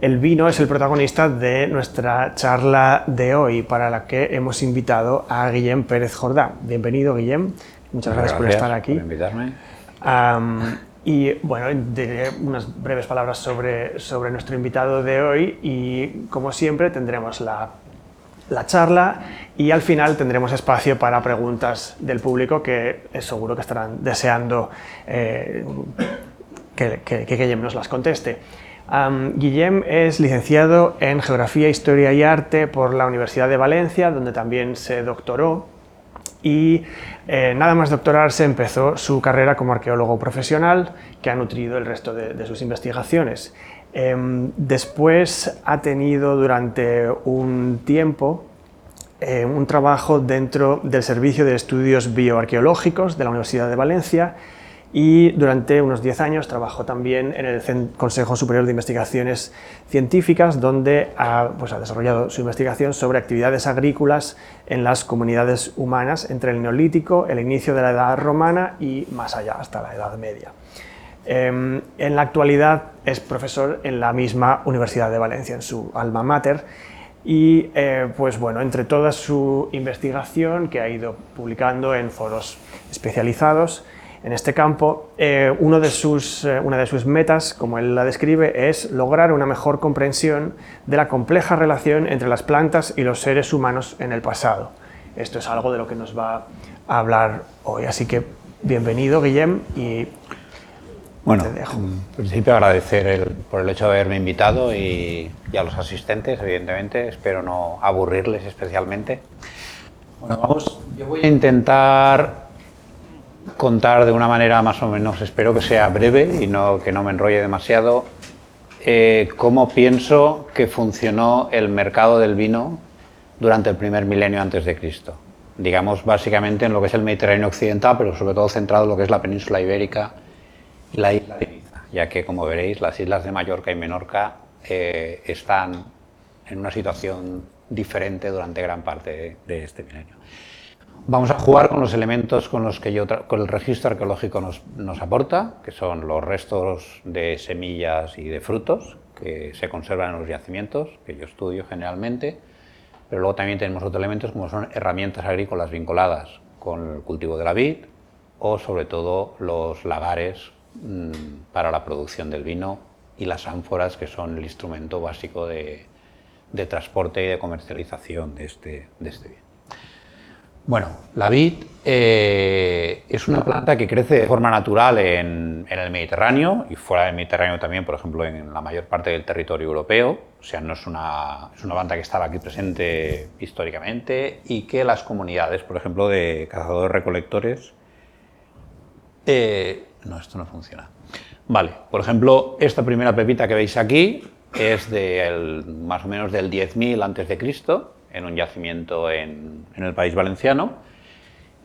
El vino es el protagonista de nuestra charla de hoy, para la que hemos invitado a Guillem Pérez Jordá. Bienvenido, Guillem. Muchas gracias, por estar aquí. Por invitarme. y bueno, diré unas breves palabras sobre, sobre nuestro invitado de hoy y, como siempre, tendremos la, la charla y al final tendremos espacio para preguntas del público que es seguro que estarán deseando eh, que, que, que Guillem nos las conteste. Guillem es licenciado en Geografía, Historia y Arte por la Universidad de Valencia, donde también se doctoró y eh, nada más doctorarse empezó su carrera como arqueólogo profesional que ha nutrido el resto de, sus investigaciones. Em, después ha tenido durante un tiempo eh, un trabajo dentro del Servicio de Estudios Bioarqueológicos de la Universidad de Valencia y durante unos 10 años trabajó también en el Consejo Superior de Investigaciones Científicas, donde ha, pues, ha, desarrollado su investigación sobre actividades agrícolas en las comunidades humanas entre el Neolítico, el inicio de la Edad Romana y más allá, hasta la Edad Media. Em, en la actualidad es profesor en la misma Universidad de Valencia, en su alma mater, y eh, pues bueno, entre toda su investigación que ha ido publicando en foros especializados, en este campo, eh, uno de sus, eh, una de sus metas, como él la describe, es lograr una mejor comprensión de la compleja relación entre las plantas y los seres humanos en el pasado. Esto es algo de lo que nos va a hablar hoy. Así que bienvenido, Guillem, y bueno, te dejo. en principio agradecer por el hecho de haberme invitado y, y, a los asistentes, evidentemente. Espero no aburrirles especialmente. Bueno, vamos, yo voy a intentar contar de una manera más o menos, espero que sea breve y no, que no me enrolle demasiado, eh, cómo pienso que funcionó el mercado del vino durante el primer milenio antes de Cristo. Digamos, básicamente en lo que es el Mediterráneo occidental, pero sobre todo centrado en lo que es la península ibérica y la isla de Ibiza, ya que, como veréis, las islas de Mallorca y Menorca eh, están en una situación diferente durante gran parte de este milenio. Vamos a jugar con los elementos con los que yo con el registro arqueológico nos, nos, aporta, que son los restos de semillas y de frutos que se conservan en los yacimientos, que yo estudio generalmente, pero luego también tenemos otros elementos como son herramientas agrícolas vinculadas con el cultivo de la vid o sobre todo los lagares mmm, para la producción del vino y las ánforas, que son el instrumento básico de, de transporte y de comercialización de este, de este bien. Bueno, la vid eh, es una planta que crece de forma natural en, el Mediterráneo y fuera del Mediterráneo también, por ejemplo, en la mayor parte del territorio europeo. O sea, no es una, es una planta que estaba aquí presente históricamente y que las comunidades, por ejemplo, de cazadores-recolectores... Eh, no, esto no funciona. Vale, por ejemplo, esta primera pepita que veis aquí es de más o menos del 10.000 antes de Cristo en un yacimiento en, el país valenciano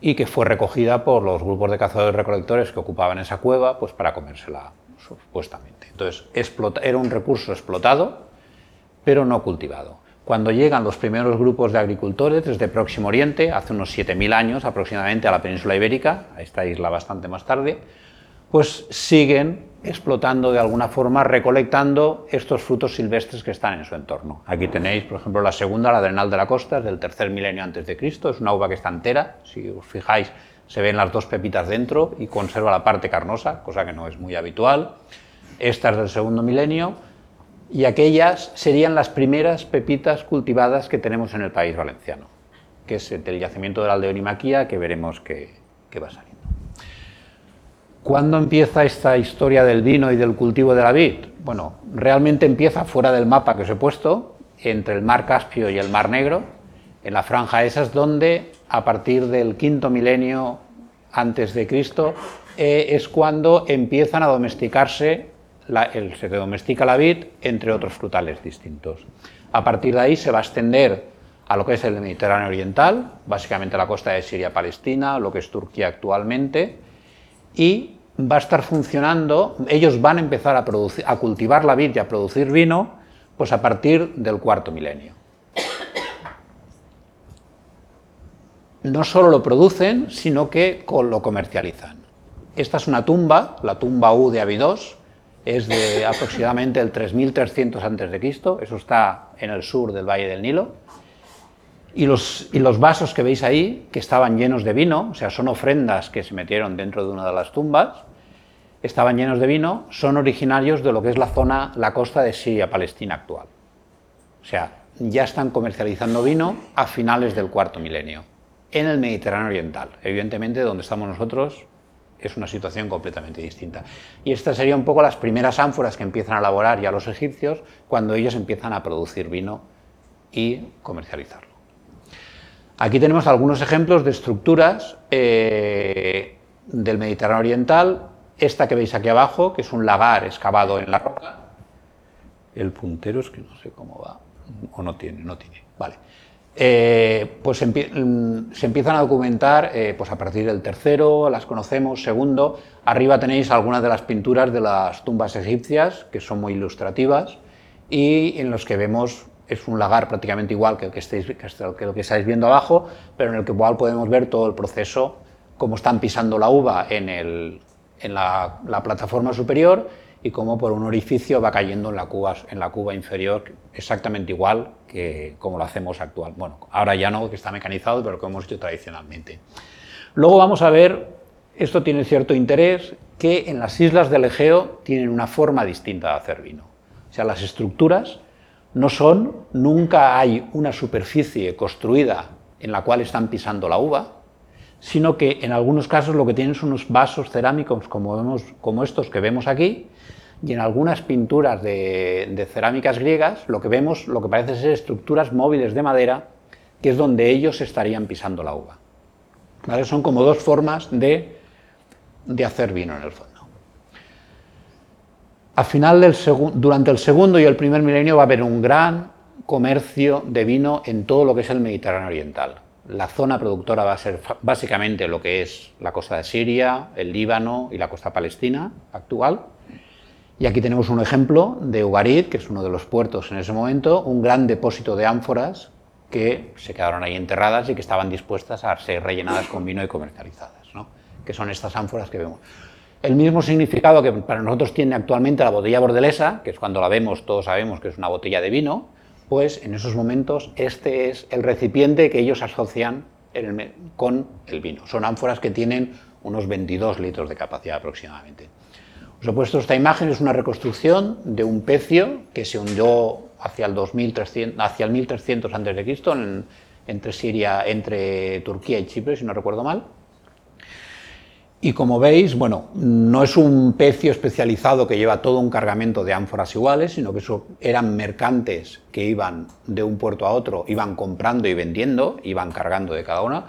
y que fue recogida por los grupos de cazadores recolectores que ocupaban esa cueva pues para comérsela supuestamente. Entonces, era un recurso explotado, pero no cultivado. Cuando llegan los primeros grupos de agricultores desde Próximo Oriente, hace unos 7.000 años aproximadamente, a la península ibérica, a esta isla bastante más tarde, pues siguen explotando de alguna forma, recolectando estos frutos silvestres que están en su entorno. Aquí tenéis, por ejemplo, la segunda, la Adrenal de la Costa, es del tercer milenio antes de Cristo, es una uva que está entera, si os fijáis se ven las dos pepitas dentro y conserva la parte carnosa, cosa que no es muy habitual. Esta es del segundo milenio y aquellas serían las primeras pepitas cultivadas que tenemos en el país valenciano, que es el yacimiento de la Aldeonimaquía, que veremos que va a salir. ¿Cuándo empieza esta historia del vino y del cultivo de la vid? Bueno, realmente empieza fuera del mapa que os he puesto, entre el mar Caspio y el mar Negro, en la franja esa es donde, a partir del quinto milenio antes de Cristo, eh, es cuando empiezan a domesticarse, la, se domestica la vid entre otros frutales distintos. A partir de ahí se va a extender a lo que es el Mediterráneo Oriental, básicamente la costa de Siria-Palestina, lo que es Turquía actualmente, y va a estar funcionando, ellos van a empezar a, cultivar la vid y a producir vino, pues a partir del cuarto milenio. No solo lo producen, sino que lo comercializan. Esta es una tumba, la tumba U de Abidos, es de aproximadamente el 3300 a.C., eso está en el sur del Valle del Nilo. Y los, vasos que veis ahí, que estaban llenos de vino, o sea, son ofrendas que se metieron dentro de una de las tumbas, estaban llenos de vino, son originarios de lo que es la zona, la costa de Siria-Palestina actual. O sea, ya están comercializando vino a finales del cuarto milenio, en el Mediterráneo Oriental. Evidentemente, donde estamos nosotros es una situación completamente distinta. Y estas serían un poco las primeras ánforas que empiezan a elaborar ya los egipcios cuando ellos empiezan a producir vino y comercializarlo. Aquí tenemos algunos ejemplos de estructuras eh, del Mediterráneo Oriental. Esta que veis aquí abajo, que es un lagar excavado en la roca. El puntero es que no sé cómo va. O no tiene, no tiene. Vale. Eh, pues mm, se empiezan a documentar eh, pues a partir del tercero, las conocemos, segundo. Arriba tenéis algunas de las pinturas de las tumbas egipcias, que son muy ilustrativas, y en los que vemos, es un lagar prácticamente igual que lo que estáis viendo abajo, pero en el que igual podemos ver todo el proceso, cómo están pisando la uva en, la plataforma superior y cómo por un orificio va cayendo en la cuba, en la cuba inferior exactamente igual que como lo hacemos actual. Bueno, ahora ya no, que está mecanizado, pero como hemos hecho tradicionalmente. Luego vamos a ver, esto tiene cierto interés, que en las islas del Egeo tienen una forma distinta de hacer vino. O sea, las estructuras no son, nunca hay una superficie construida en la cual están pisando la uva, sino que en algunos casos lo que tienen son unos vasos cerámicos como, estos que vemos aquí, y en algunas pinturas de, cerámicas griegas lo que vemos, lo que parece ser estructuras móviles de madera, que es donde ellos estarían pisando la uva. Son como dos formas de, hacer vino en el fondo. Al final del durante el segundo y el primer milenio va a haber un gran comercio de vino en todo lo que es el Mediterráneo Oriental. La zona productora va a ser básicamente lo que es la costa de Siria, el Líbano y la costa palestina actual. Y aquí tenemos un ejemplo de Ugarit, que es uno de los puertos en ese momento, un gran depósito de ánforas que se quedaron ahí enterradas y que estaban dispuestas a ser rellenadas con vino y comercializadas, ¿no? que son estas ánforas que vemos. El mismo significado que para nosotros tiene actualmente la botella bordelesa, que es cuando la vemos todos sabemos que es una botella de vino, pues en esos momentos este es el recipiente que ellos asocian con el vino. Son ánforas que tienen unos 22 litros de capacidad aproximadamente. Os he esta imagen, es una reconstrucción de un pecio que se hundió hacia el, 2300, hacia el 1300 a.C. entre, Siria, entre Turquía y Chipre, si no recuerdo mal. Y como veis, bueno, no es un pecio especializado que lleva todo un cargamento de ánforas iguales, sino que eso eran mercantes que iban de un puerto a otro, iban comprando y vendiendo, iban cargando de cada una,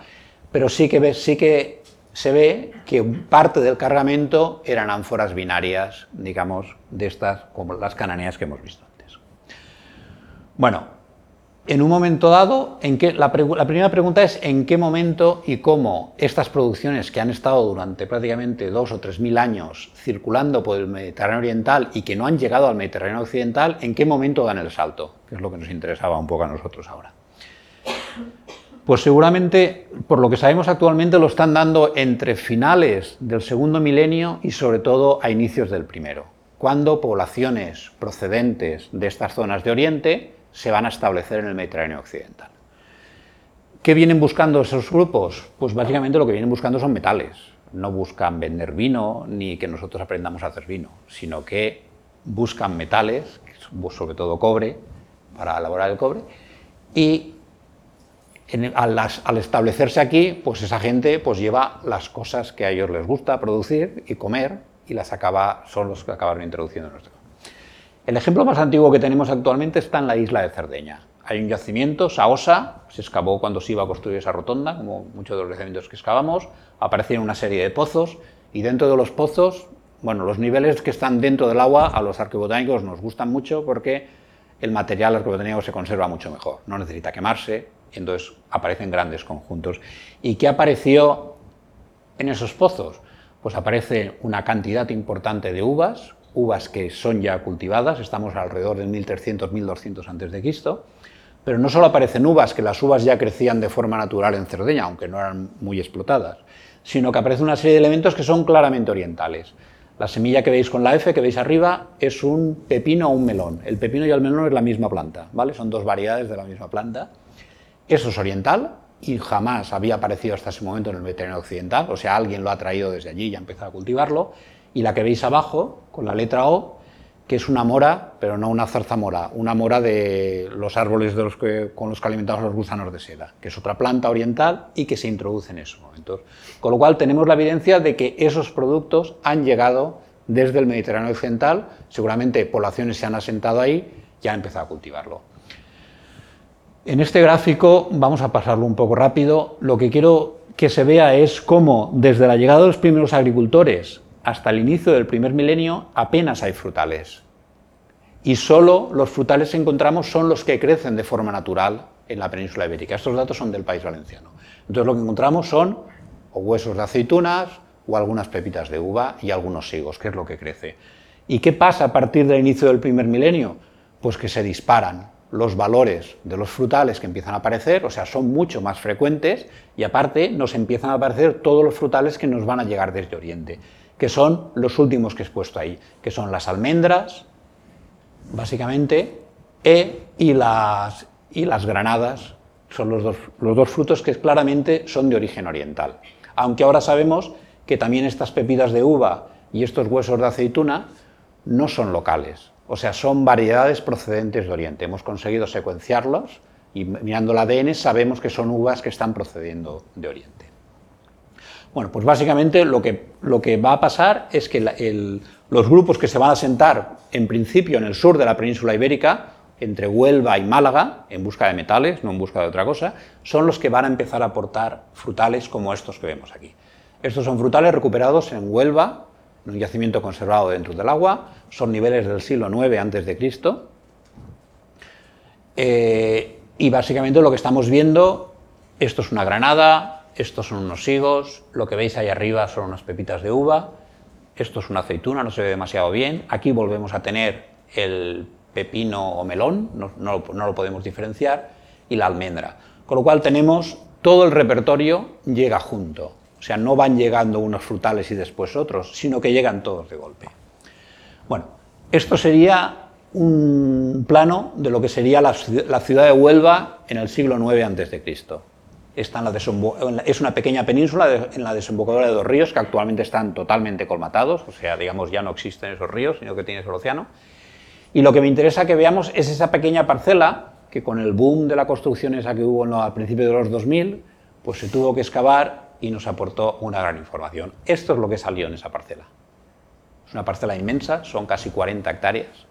pero sí que, sí que se ve que parte del cargamento eran ánforas binarias, digamos, de estas, como las cananeas que hemos visto antes. Bueno, en un momento dado, la, la, primera pregunta es en qué momento y cómo estas producciones que han estado durante prácticamente dos o tres mil años circulando por el Mediterráneo Oriental y que no han llegado al Mediterráneo Occidental, en qué momento dan el salto, que es lo que nos interesaba un poco a nosotros ahora. Pues seguramente, por lo que sabemos actualmente, lo están dando entre finales del segundo milenio y sobre todo a inicios del primero, cuando poblaciones procedentes de estas zonas de Oriente se van a establecer en el Mediterráneo occidental. ¿Qué vienen buscando esos grupos? Pues básicamente lo que vienen buscando son metales. No buscan vender vino ni que nosotros aprendamos a hacer vino, sino que buscan metales, sobre todo cobre, para elaborar el cobre, y al, establecerse aquí, pues esa gente pues lleva las cosas que a ellos les gusta producir y comer y las acaba, son los que acabaron introduciendo en. El ejemplo más antiguo que tenemos actualmente está en la isla de Cerdeña. Hay un yacimiento, Saosa, se excavó cuando se iba a construir esa rotonda, como muchos de los yacimientos que excavamos, aparecieron una serie de pozos y dentro de los pozos, bueno, los niveles que están dentro del agua a los arqueobotánicos nos gustan mucho porque el material arqueobotánico se conserva mucho mejor, no necesita quemarse, entonces aparecen grandes conjuntos. ¿Y qué apareció en esos pozos? Pues aparece una cantidad importante de uvas, uvas que son ya cultivadas, estamos alrededor del 1300-1200 a.C., pero no solo aparecen uvas, que las uvas ya crecían de forma natural en Cerdeña, aunque no eran muy explotadas, sino que aparece una serie de elementos que son claramente orientales. La semilla que veis con la F, que veis arriba, es un pepino o un melón. El pepino y el melón es la misma planta, ¿vale? Son dos variedades de la misma planta. Eso es oriental y jamás había aparecido hasta ese momento en el Mediterráneo occidental, o sea, alguien lo ha traído desde allí y ha empezado a cultivarlo. Y la que veis abajo, con la letra O, que es una mora, pero no una zarzamora, una mora de los árboles de los que, con los que alimentamos los gusanos de seda, que es otra planta oriental y que se introduce en esos momentos. Con lo cual tenemos la evidencia de que esos productos han llegado desde el Mediterráneo occidental, seguramente poblaciones se han asentado ahí y han empezado a cultivarlo. En este gráfico, vamos a pasarlo un poco rápido, lo que quiero que se vea es cómo desde la llegada de los primeros agricultores hasta el inicio del primer milenio apenas hay frutales. Y solo los frutales que encontramos son los que crecen de forma natural en la península ibérica. Estos datos son del país valenciano. Entonces lo que encontramos son huesos de aceitunas o algunas pepitas de uva y algunos higos, que es lo que crece. ¿Y qué pasa a partir del inicio del primer milenio? Pues que se disparan los valores de los frutales que empiezan a aparecer, o sea, son mucho más frecuentes y aparte nos empiezan a aparecer todos los frutales que nos van a llegar desde Oriente que son los últimos que he expuesto ahí, que son las almendras, básicamente, e, y, las, y las granadas, son los dos, los dos frutos que claramente son de origen oriental. Aunque ahora sabemos que también estas pepitas de uva y estos huesos de aceituna no son locales, o sea, son variedades procedentes de Oriente. Hemos conseguido secuenciarlos y mirando el ADN sabemos que son uvas que están procediendo de Oriente. Bueno, pues básicamente lo que, lo que va a pasar es que los grupos que se van a sentar en principio en el sur de la península ibérica, entre Huelva y Málaga, en busca de metales, no en busca de otra cosa, son los que van a empezar a aportar frutales como estos que vemos aquí. Estos son frutales recuperados en Huelva, en un yacimiento conservado dentro del agua, son niveles del siglo IX a.C. Eh, y básicamente lo que estamos viendo, esto es una granada, estos son unos higos, lo que veis ahí arriba son unas pepitas de uva, esto es una aceituna, no se ve demasiado bien, aquí volvemos a tener el pepino o melón, no, lo, podemos diferenciar, y la almendra. Con lo cual tenemos todo el repertorio llega junto, o sea, no van llegando unos frutales y después otros, sino que llegan todos de golpe. Bueno, esto sería un plano de lo que sería la, ciudad de Huelva en el siglo IX a.C es una pequeña península en la desembocadura de dos ríos que actualmente están totalmente colmatados, o sea, digamos, ya no existen esos ríos, sino que tienes el océano. Y lo que me interesa que veamos es esa pequeña parcela que con el boom de la construcción esa que hubo al principio de los 2000, pues se tuvo que excavar y nos aportó una gran información. Esto es lo que salió en esa parcela. Es una parcela inmensa, son casi 40 hectáreas,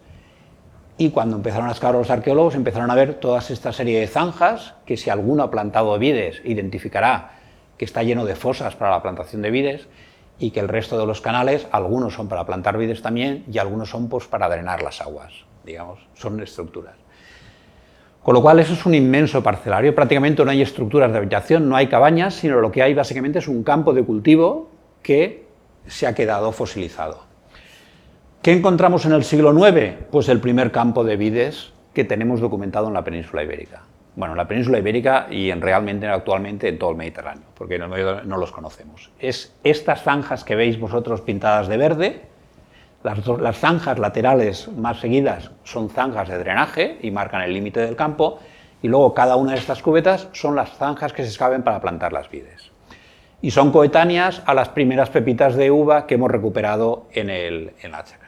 y cuando empezaron a excavar los arqueólogos empezaron a ver toda esta serie de zanjas, que si alguno ha plantado vides identificará que está lleno de fosas para la plantación de vides y que el resto de los canales, algunos son para plantar vides también y algunos son pues, para drenar las aguas, digamos, son estructuras. Con lo cual eso es un inmenso parcelario, prácticamente no hay estructuras de habitación, no hay cabañas, sino lo que hay básicamente es un campo de cultivo que se ha quedado fosilizado. ¿Qué encontramos en el siglo IX? Pues el primer campo de vides que tenemos documentado en la península ibérica. Bueno, en la península ibérica y en realmente actualmente en todo el Mediterráneo, porque medio no los conocemos. Es estas zanjas que veis vosotros pintadas de verde, las, las zanjas laterales más seguidas son zanjas de drenaje y marcan el límite del campo, y luego cada una de estas cubetas son las zanjas que se excaven para plantar las vides y son coetáneas a las primeras pepitas de uva que hemos recuperado en, el, en la chaca.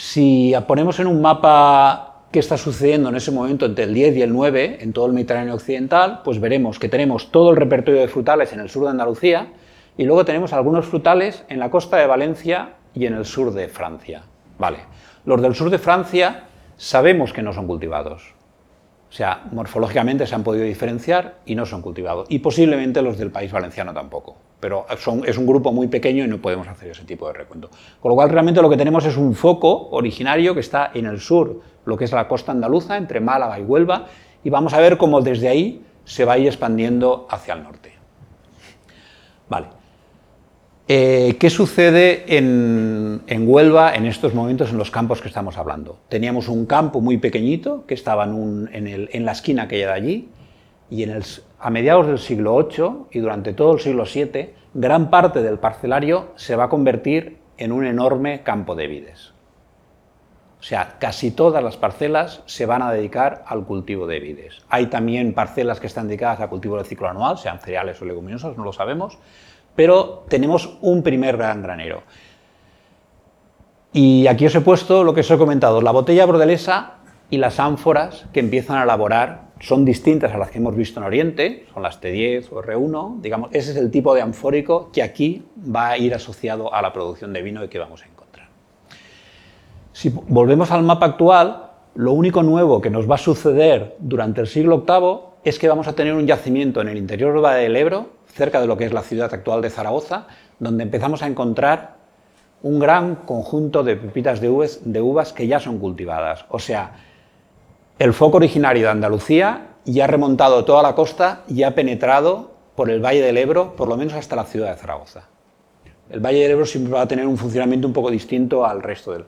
Si ponemos en un mapa qué está sucediendo en ese momento entre el 10 y el 9 en todo el Mediterráneo occidental, pues veremos que tenemos todo el repertorio de frutales en el sur de Andalucía y luego tenemos algunos frutales en la costa de Valencia y en el sur de Francia. Vale. Los del sur de Francia sabemos que no son cultivados. O sea, morfológicamente se han podido diferenciar y no son cultivados. Y posiblemente los del país valenciano tampoco pero es un grupo muy pequeño y no podemos hacer ese tipo de recuento. Con lo cual, realmente lo que tenemos es un foco originario que está en el sur, lo que es la costa andaluza, entre Málaga y Huelva, y vamos a ver cómo desde ahí se va a ir expandiendo hacia el norte. Vale. Eh, ¿Qué sucede en, Huelva en estos momentos en los campos que estamos hablando? Teníamos un campo muy pequeñito que estaba en, en la esquina que hay de allí, y a mediados del siglo VIII y durante todo el siglo VII, gran parte del parcelario se va a convertir en un enorme campo de vides. O sea, casi todas las parcelas se van a dedicar al cultivo de vides. Hay también parcelas que están dedicadas al cultivo del ciclo anual, sean cereales o leguminosas, no lo sabemos, pero tenemos un primer gran granero. Y aquí os he puesto lo que os he comentado, la botella bordelesa y las ánforas que empiezan a elaborar son distintas a las que hemos visto en Oriente, son las T10 o R1, digamos, ese es el tipo de anfórico que aquí va a ir asociado a la producción de vino y que vamos a encontrar. Si volvemos al mapa actual, lo único nuevo que nos va a suceder durante el siglo VIII es que vamos a tener un yacimiento en el interior del Ebro, cerca de lo que es la ciudad actual de Zaragoza, donde empezamos a encontrar un gran conjunto de pepitas de uvas, de uvas que ya son cultivadas. O sea, el foco originario de Andalucía ya ha remontado toda la costa y ha penetrado por el Valle del Ebro, por lo menos hasta la ciudad de Zaragoza. El Valle del Ebro siempre va a tener un funcionamiento un poco distinto al resto del...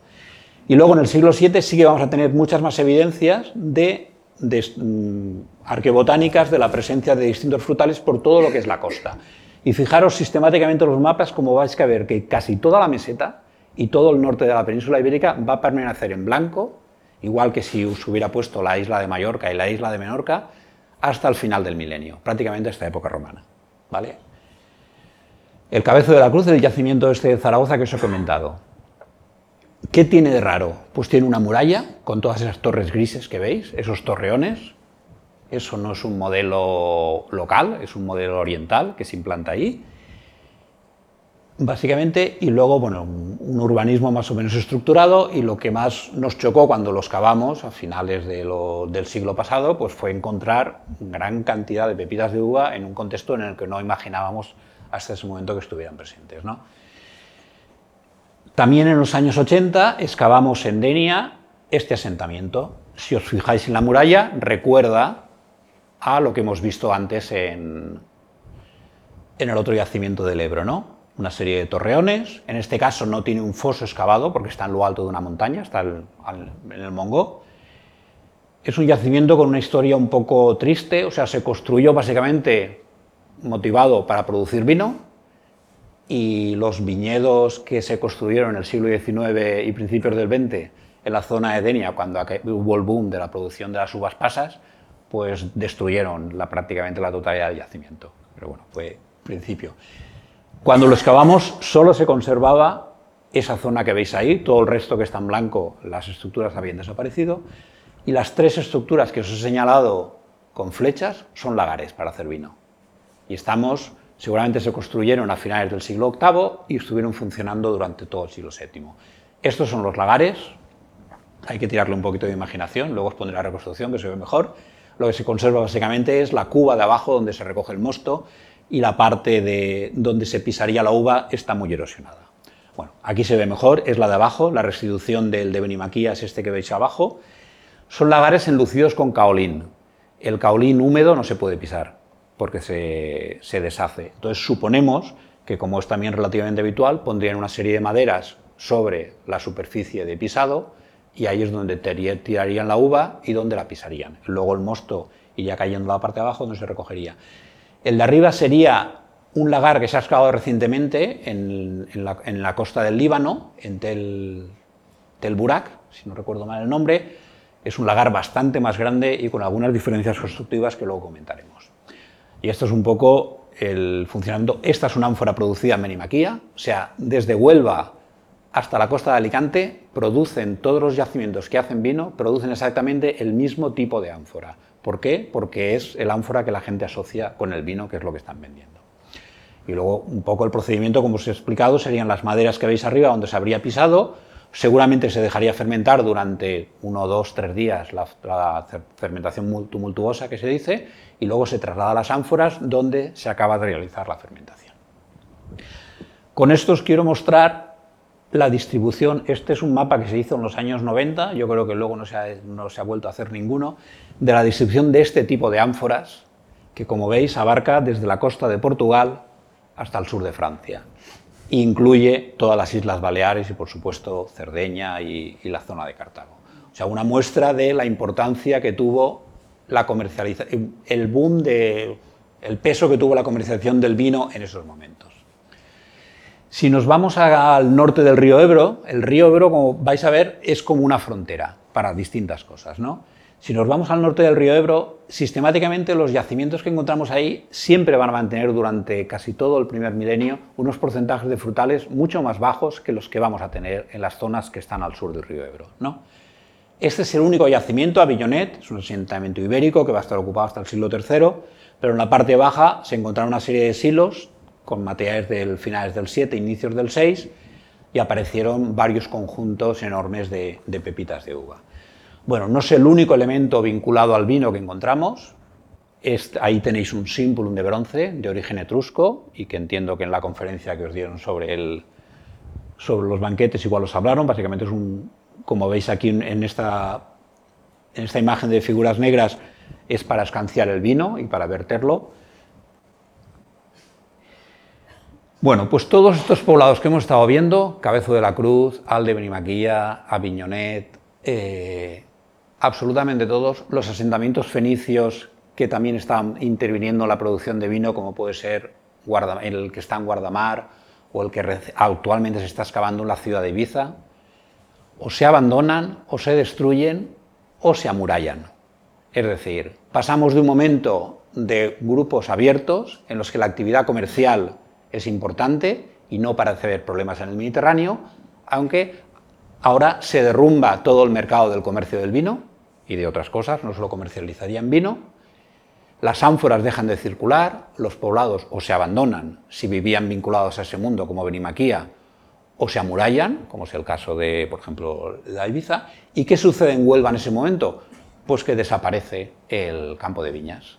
Y luego en el siglo VII sí que vamos a tener muchas más evidencias de, mm, arqueobotánicas de la presencia de distintos frutales por todo lo que es la costa. Y fijaros sistemáticamente en los mapas como vais a ver que casi toda la meseta y todo el norte de la península ibérica va a permanecer en blanco igual que si os hubiera puesto la isla de Mallorca y la isla de Menorca, hasta el final del milenio, prácticamente hasta época romana. ¿vale? El cabezo de la cruz del yacimiento este de Zaragoza que os he comentado. ¿Qué tiene de raro? Pues tiene una muralla con todas esas torres grises que veis, esos torreones. Eso no es un modelo local, es un modelo oriental que se implanta ahí básicamente, y luego, bueno, un urbanismo más o menos estructurado, y lo que más nos chocó cuando los cavamos a finales del siglo pasado, pues fue encontrar gran cantidad de pepitas de uva en un contexto en el que no imaginábamos hasta ese momento que estuvieran presentes. ¿no? También en los años 80 excavamos en Denia este asentamiento. Si os fijáis en la muralla, recuerda a lo que hemos visto antes en, en el otro yacimiento del Ebro, ¿no? Una serie de torreones. En este caso no tiene un foso excavado porque está en lo alto de una montaña, está en el Mongo. Es un yacimiento con una historia un poco triste, o sea, se construyó básicamente motivado para producir vino y los viñedos que se construyeron en el siglo XIX y principios del XX en la zona de Denia, cuando hubo el boom de la producción de las uvas pasas, pues destruyeron la, prácticamente la totalidad del yacimiento. Pero bueno, fue principio. Cuando lo excavamos solo se conservaba esa zona que veis ahí, todo el resto que está en blanco, las estructuras habían desaparecido, y las tres estructuras que os he señalado con flechas son lagares para hacer vino. Y estamos, seguramente se construyeron a finales del siglo VIII y estuvieron funcionando durante todo el siglo VII. Estos son los lagares, hay que tirarle un poquito de imaginación, luego os pondré la reconstrucción que se ve mejor. Lo que se conserva básicamente es la cuba de abajo donde se recoge el mosto y la parte de donde se pisaría la uva está muy erosionada. Bueno, aquí se ve mejor, es la de abajo, la restitución del de Benimaquía es este que veis abajo. Son lagares enlucidos con caolín. El caolín húmedo no se puede pisar porque se, se deshace. Entonces suponemos que, como es también relativamente habitual, pondrían una serie de maderas sobre la superficie de pisado y ahí es donde tirarían la uva y donde la pisarían. Luego el mosto y ya cayendo la parte de abajo donde se recogería. El de arriba sería un lagar que se ha excavado recientemente en, la, costa del Líbano, en Tel, Tel Burak, si no recuerdo mal el nombre. Es un lagar bastante más grande y con algunas diferencias constructivas que luego comentaremos. Y esto es un poco el funcionamiento. Esta es una ánfora producida en Benimaquía, o sea, desde Huelva hasta la costa de Alicante producen todos los yacimientos que hacen vino, producen exactamente el mismo tipo de ánfora. ¿Por qué? Porque es el ánfora que la gente asocia con el vino, que es lo que están vendiendo. Y luego un poco el procedimiento, como os he explicado, serían las maderas que veis arriba donde se habría pisado, seguramente se dejaría fermentar durante uno, dos, tres días la, fermentación tumultuosa que se dice, y luego se traslada a las ánforas donde se acaba de realizar la fermentación. Con esto os quiero mostrar la distribución, este es un mapa que se hizo en los años 90, yo creo que luego no se, ha, no se ha vuelto a hacer ninguno, de la distribución de este tipo de ánforas, que como veis abarca desde la costa de Portugal hasta el sur de Francia. Incluye todas las Islas Baleares y por supuesto Cerdeña y, la zona de Cartago. O sea, una muestra de la importancia que tuvo la comercialización, el boom de, el peso que tuvo la comercialización del vino en esos momentos. Si nos vamos al norte del río Ebro, el río Ebro, como vais a ver, es como una frontera para distintas cosas. ¿no? Si nos vamos al norte del río Ebro, sistemáticamente los yacimientos que encontramos ahí siempre van a mantener durante casi todo el primer milenio unos porcentajes de frutales mucho más bajos que los que vamos a tener en las zonas que están al sur del río Ebro. ¿no? Este es el único yacimiento, Avillonet, es un asentamiento ibérico que va a estar ocupado hasta el siglo III, pero en la parte baja se encontraron una serie de silos con materiales del finales del 7, inicios del 6, y aparecieron varios conjuntos enormes de, pepitas de uva. Bueno, no es el único elemento vinculado al vino que encontramos. ahí tenéis un símbolo de bronce de origen etrusco y que entiendo que en la conferencia que os dieron sobre, el, sobre los banquetes igual os hablaron. Básicamente es un, como veis aquí en esta, en esta imagen de figuras negras, es para escanciar el vino y para verterlo. Bueno, pues todos estos poblados que hemos estado viendo, Cabezo de la Cruz, Alde Benimaquilla, Aviñonet, eh, absolutamente todos, los asentamientos fenicios que también están interviniendo en la producción de vino, como puede ser el que está en Guardamar o el que actualmente se está excavando en la ciudad de Ibiza, o se abandonan, o se destruyen, o se amurallan. Es decir, pasamos de un momento de grupos abiertos en los que la actividad comercial es importante y no parece haber problemas en el Mediterráneo, aunque ahora se derrumba todo el mercado del comercio del vino y de otras cosas, no solo comercializarían vino, las ánforas dejan de circular, los poblados o se abandonan si vivían vinculados a ese mundo como Benimaquía, o se amurallan, como es el caso de, por ejemplo, la Ibiza. ¿Y qué sucede en Huelva en ese momento? Pues que desaparece el campo de viñas.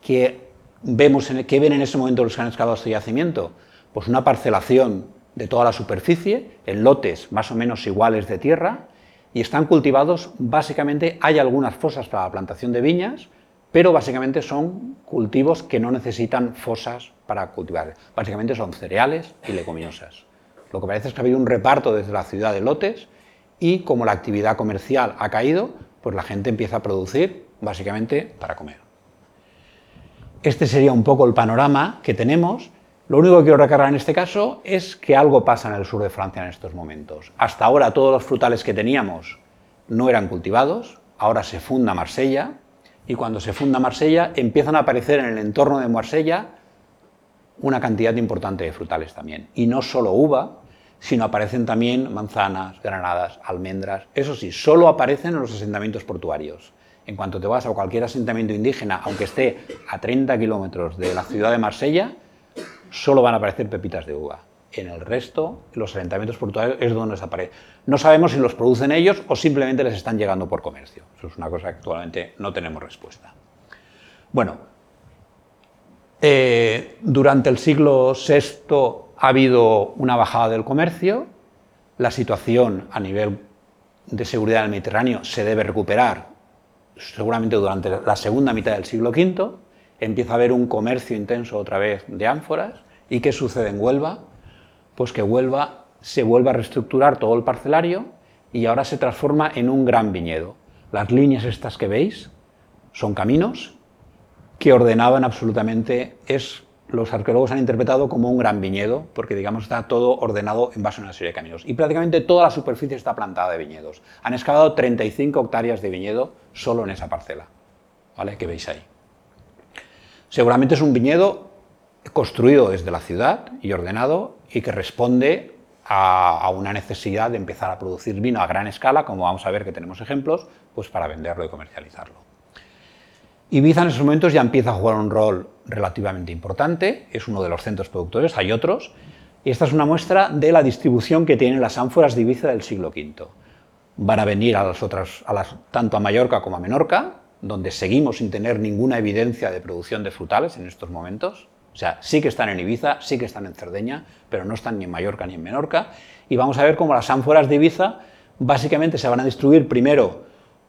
que vemos en, ¿Qué ven en ese momento los que han excavado este yacimiento? Pues una parcelación de toda la superficie, en lotes más o menos iguales de tierra, y están cultivados, básicamente, hay algunas fosas para la plantación de viñas, pero básicamente son cultivos que no necesitan fosas para cultivar. Básicamente son cereales y leguminosas. Lo que parece es que ha habido un reparto desde la ciudad de lotes y como la actividad comercial ha caído, pues la gente empieza a producir básicamente para comer. Este sería un poco el panorama que tenemos. Lo único que quiero recargar en este caso es que algo pasa en el sur de Francia en estos momentos. Hasta ahora todos los frutales que teníamos no eran cultivados, ahora se funda Marsella y cuando se funda Marsella empiezan a aparecer en el entorno de Marsella una cantidad importante de frutales también. Y no solo uva, sino aparecen también manzanas, granadas, almendras. Eso sí, solo aparecen en los asentamientos portuarios. En cuanto te vas a cualquier asentamiento indígena, aunque esté a 30 kilómetros de la ciudad de Marsella, solo van a aparecer pepitas de uva. En el resto, los asentamientos portuarios es donde desaparece. No sabemos si los producen ellos o simplemente les están llegando por comercio. Eso es una cosa que actualmente no tenemos respuesta. Bueno, eh, durante el siglo VI ha habido una bajada del comercio, la situación a nivel de seguridad en el Mediterráneo se debe recuperar seguramente durante la segunda mitad del siglo V, empieza a haber un comercio intenso otra vez de ánforas. ¿Y qué sucede en Huelva? Pues que Huelva se vuelve a reestructurar todo el parcelario y ahora se transforma en un gran viñedo. Las líneas estas que veis son caminos que ordenaban absolutamente, es los arqueólogos han interpretado como un gran viñedo, porque digamos está todo ordenado en base a una serie de caminos. Y prácticamente toda la superficie está plantada de viñedos. Han excavado 35 hectáreas de viñedo solo en esa parcela, ¿vale? Que veis ahí. Seguramente es un viñedo construido desde la ciudad y ordenado y que responde a, una necesidad de empezar a producir vino a gran escala, como vamos a ver que tenemos ejemplos, pues para venderlo y comercializarlo. Ibiza en esos momentos ya empieza a jugar un rol relativamente importante, es uno de los centros productores, hay otros, y esta es una muestra de la distribución que tienen las ánforas de Ibiza del siglo V. Van a venir a las otras, tanto a Mallorca como a Menorca, donde seguimos sin tener ninguna evidencia de producción de frutales en estos momentos. O sea, sí que están en Ibiza, sí que están en Cerdeña, pero no están ni en Mallorca ni en Menorca. Y vamos a ver cómo las ánforas de Ibiza básicamente se van a distribuir primero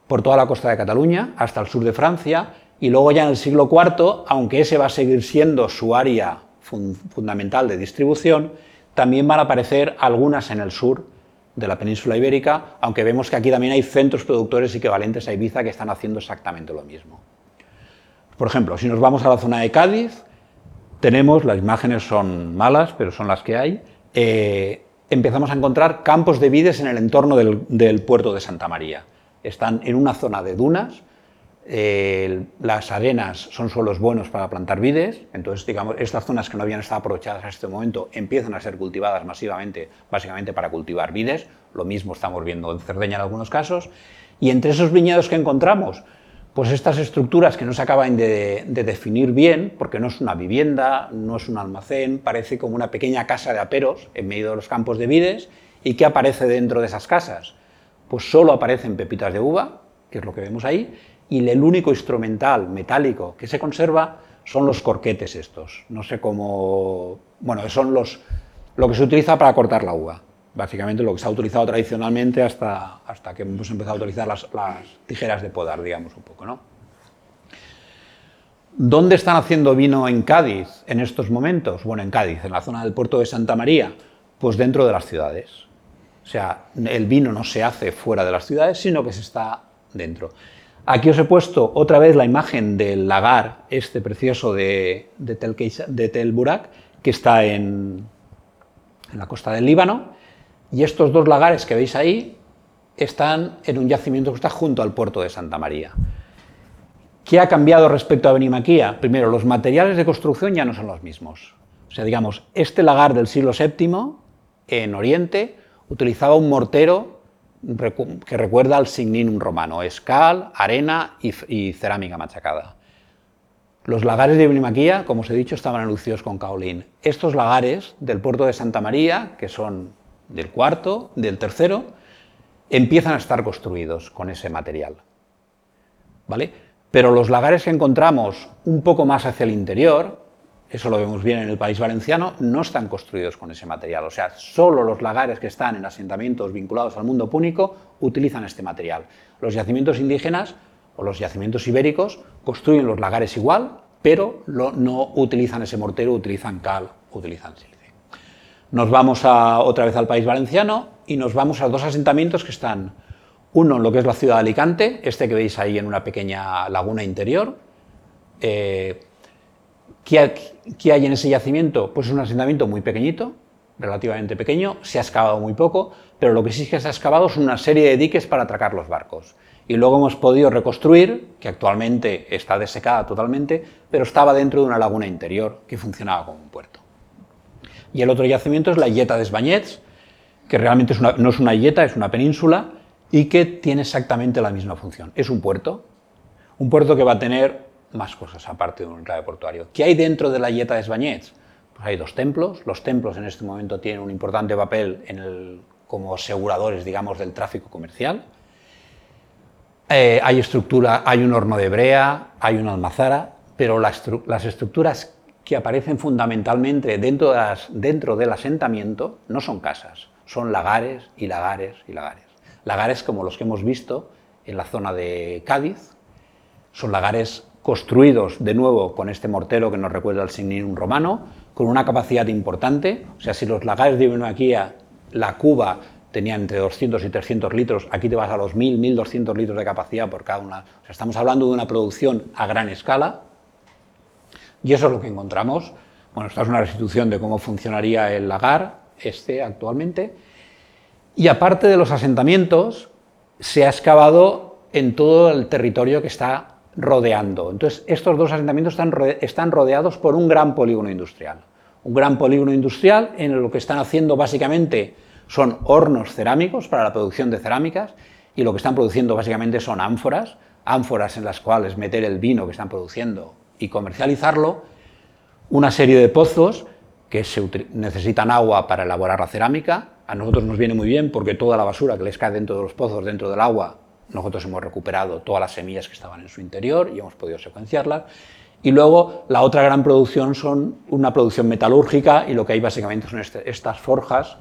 por toda la costa de Cataluña, hasta el sur de Francia, y luego ya en el siglo IV, aunque ese va a seguir siendo su área fundamental de distribución, también van a aparecer algunas en el sur de la península ibérica, aunque vemos que aquí también hay centros productores equivalentes a Ibiza que están haciendo exactamente lo mismo. Por ejemplo, si nos vamos a la zona de Cádiz, tenemos, las imágenes son malas, pero son las que hay, eh, empezamos a encontrar campos de vides en el entorno del, puerto de Santa María. Están en una zona de dunas, las arenas son suelos buenos para plantar vides, entonces digamos, estas zonas que no habían estado aprovechadas en este momento empiezan a ser cultivadas masivamente, básicamente para cultivar vides, lo mismo estamos viendo en Cerdeña en algunos casos, y entre esos viñedos que encontramos, pues estas estructuras que no se acaban de, definir bien, porque no es una vivienda, no es un almacén, parece como una pequeña casa de aperos en medio de los campos de vides, ¿y qué aparece dentro de esas casas? Pues solo aparecen pepitas de uva, que es lo que vemos ahí, y el único instrumental metálico que se conserva son los corquetes estos. No sé cómo... Bueno, son los, lo que se utiliza para cortar la uva básicamente lo que se ha utilizado tradicionalmente hasta, hasta que hemos empezado a utilizar las, tijeras de podar, digamos un poco. ¿no? ¿Dónde están haciendo vino en Cádiz en estos momentos? Bueno, en Cádiz, en la zona del puerto de Santa María, pues dentro de las ciudades. O sea, el vino no se hace fuera de las ciudades, sino que se está dentro. Aquí os he puesto otra vez la imagen del lagar, este precioso de, Tel Burak, que está en, en la costa del Líbano, y estos dos lagares que veis ahí están en un yacimiento que está junto al puerto de Santa María. ¿Qué ha cambiado respecto a Benimaquía? Primero, los materiales de construcción ya no son los mismos. O sea, digamos, este lagar del siglo VII en Oriente utilizaba un mortero que recuerda al signinum romano, escal, arena y, cerámica machacada. Los lagares de Benimaquía, como os he dicho, estaban alucidos con caolín. Estos lagares del puerto de Santa María, que son del cuarto, del tercero, empiezan a estar construidos con ese material. ¿Vale? Pero los lagares que encontramos un poco más hacia el interior, eso lo vemos bien en el país valenciano, no están construidos con ese material. O sea, solo los lagares que están en asentamientos vinculados al mundo púnico utilizan este material. Los yacimientos indígenas o los yacimientos ibéricos construyen los lagares igual, pero no utilizan ese mortero, utilizan cal, utilizan sílice. Nos vamos a, otra vez al país valenciano y nos vamos a dos asentamientos que están, uno en lo que es la ciudad de Alicante, este que veis ahí en una pequeña laguna interior. Eh, ¿qué, hay en ese yacimiento? Pues es un asentamiento muy pequeñito, relativamente pequeño, se ha excavado muy poco, pero lo que sí que se ha excavado es una serie de diques para atracar los barcos. Y luego hemos podido reconstruir, que actualmente está desecada totalmente, pero estaba dentro de una laguna interior que funcionaba como un puerto. Y el otro yacimiento es la Yeta de Esbañets, que realmente no es una yeta, es una península y que tiene exactamente la misma función. Es un puerto, un puerto que va a tener más cosas aparte de un enclave portuario. ¿Qué hay dentro de la Yeta de Esbañets? Pues hay dos templos. Los templos en este momento tienen un importante papel en el, como aseguradores, digamos, del tráfico comercial. Eh, hay estructura, hay un horno de brea, hay una almazara, pero las, las estructuras que aparecen fundamentalmente dentro, dentro del asentamiento no son casas, son lagares y lagares y lagares. Lagares como los que hemos visto en la zona de Cádiz, son lagares construidos de nuevo con este mortero que nos recuerda al signinum romano, con una capacidad importante, o sea, si los lagares de Iberoaquía, la cuba tenía entre 200 y 300 litros, aquí te vas a los 1000, 1200 litros de capacidad por cada una. O sea, estamos hablando de una producción a gran escala, y eso es lo que encontramos. Bueno, esta es una restitución de cómo funcionaría el lagar este actualmente. Y aparte de los asentamientos, se ha excavado en todo el territorio que está rodeando. Entonces, estos dos asentamientos están rodeados por un gran polígono industrial. Un gran polígono industrial en lo que están haciendo básicamente son hornos cerámicos para la producción de cerámicas y lo que están produciendo básicamente son ánforas, ánforas en las cuales meter el vino que están produciendo y comercializarlo, una serie de pozos que se necesitan agua para elaborar la cerámica. A nosotros nos viene muy bien porque toda la basura que les cae dentro de los pozos, dentro del agua, nosotros hemos recuperado todas las semillas que estaban en su interior y hemos podido secuenciarlas. Y luego la otra gran producción son una producción metalúrgica y lo que hay básicamente son este, estas forjas,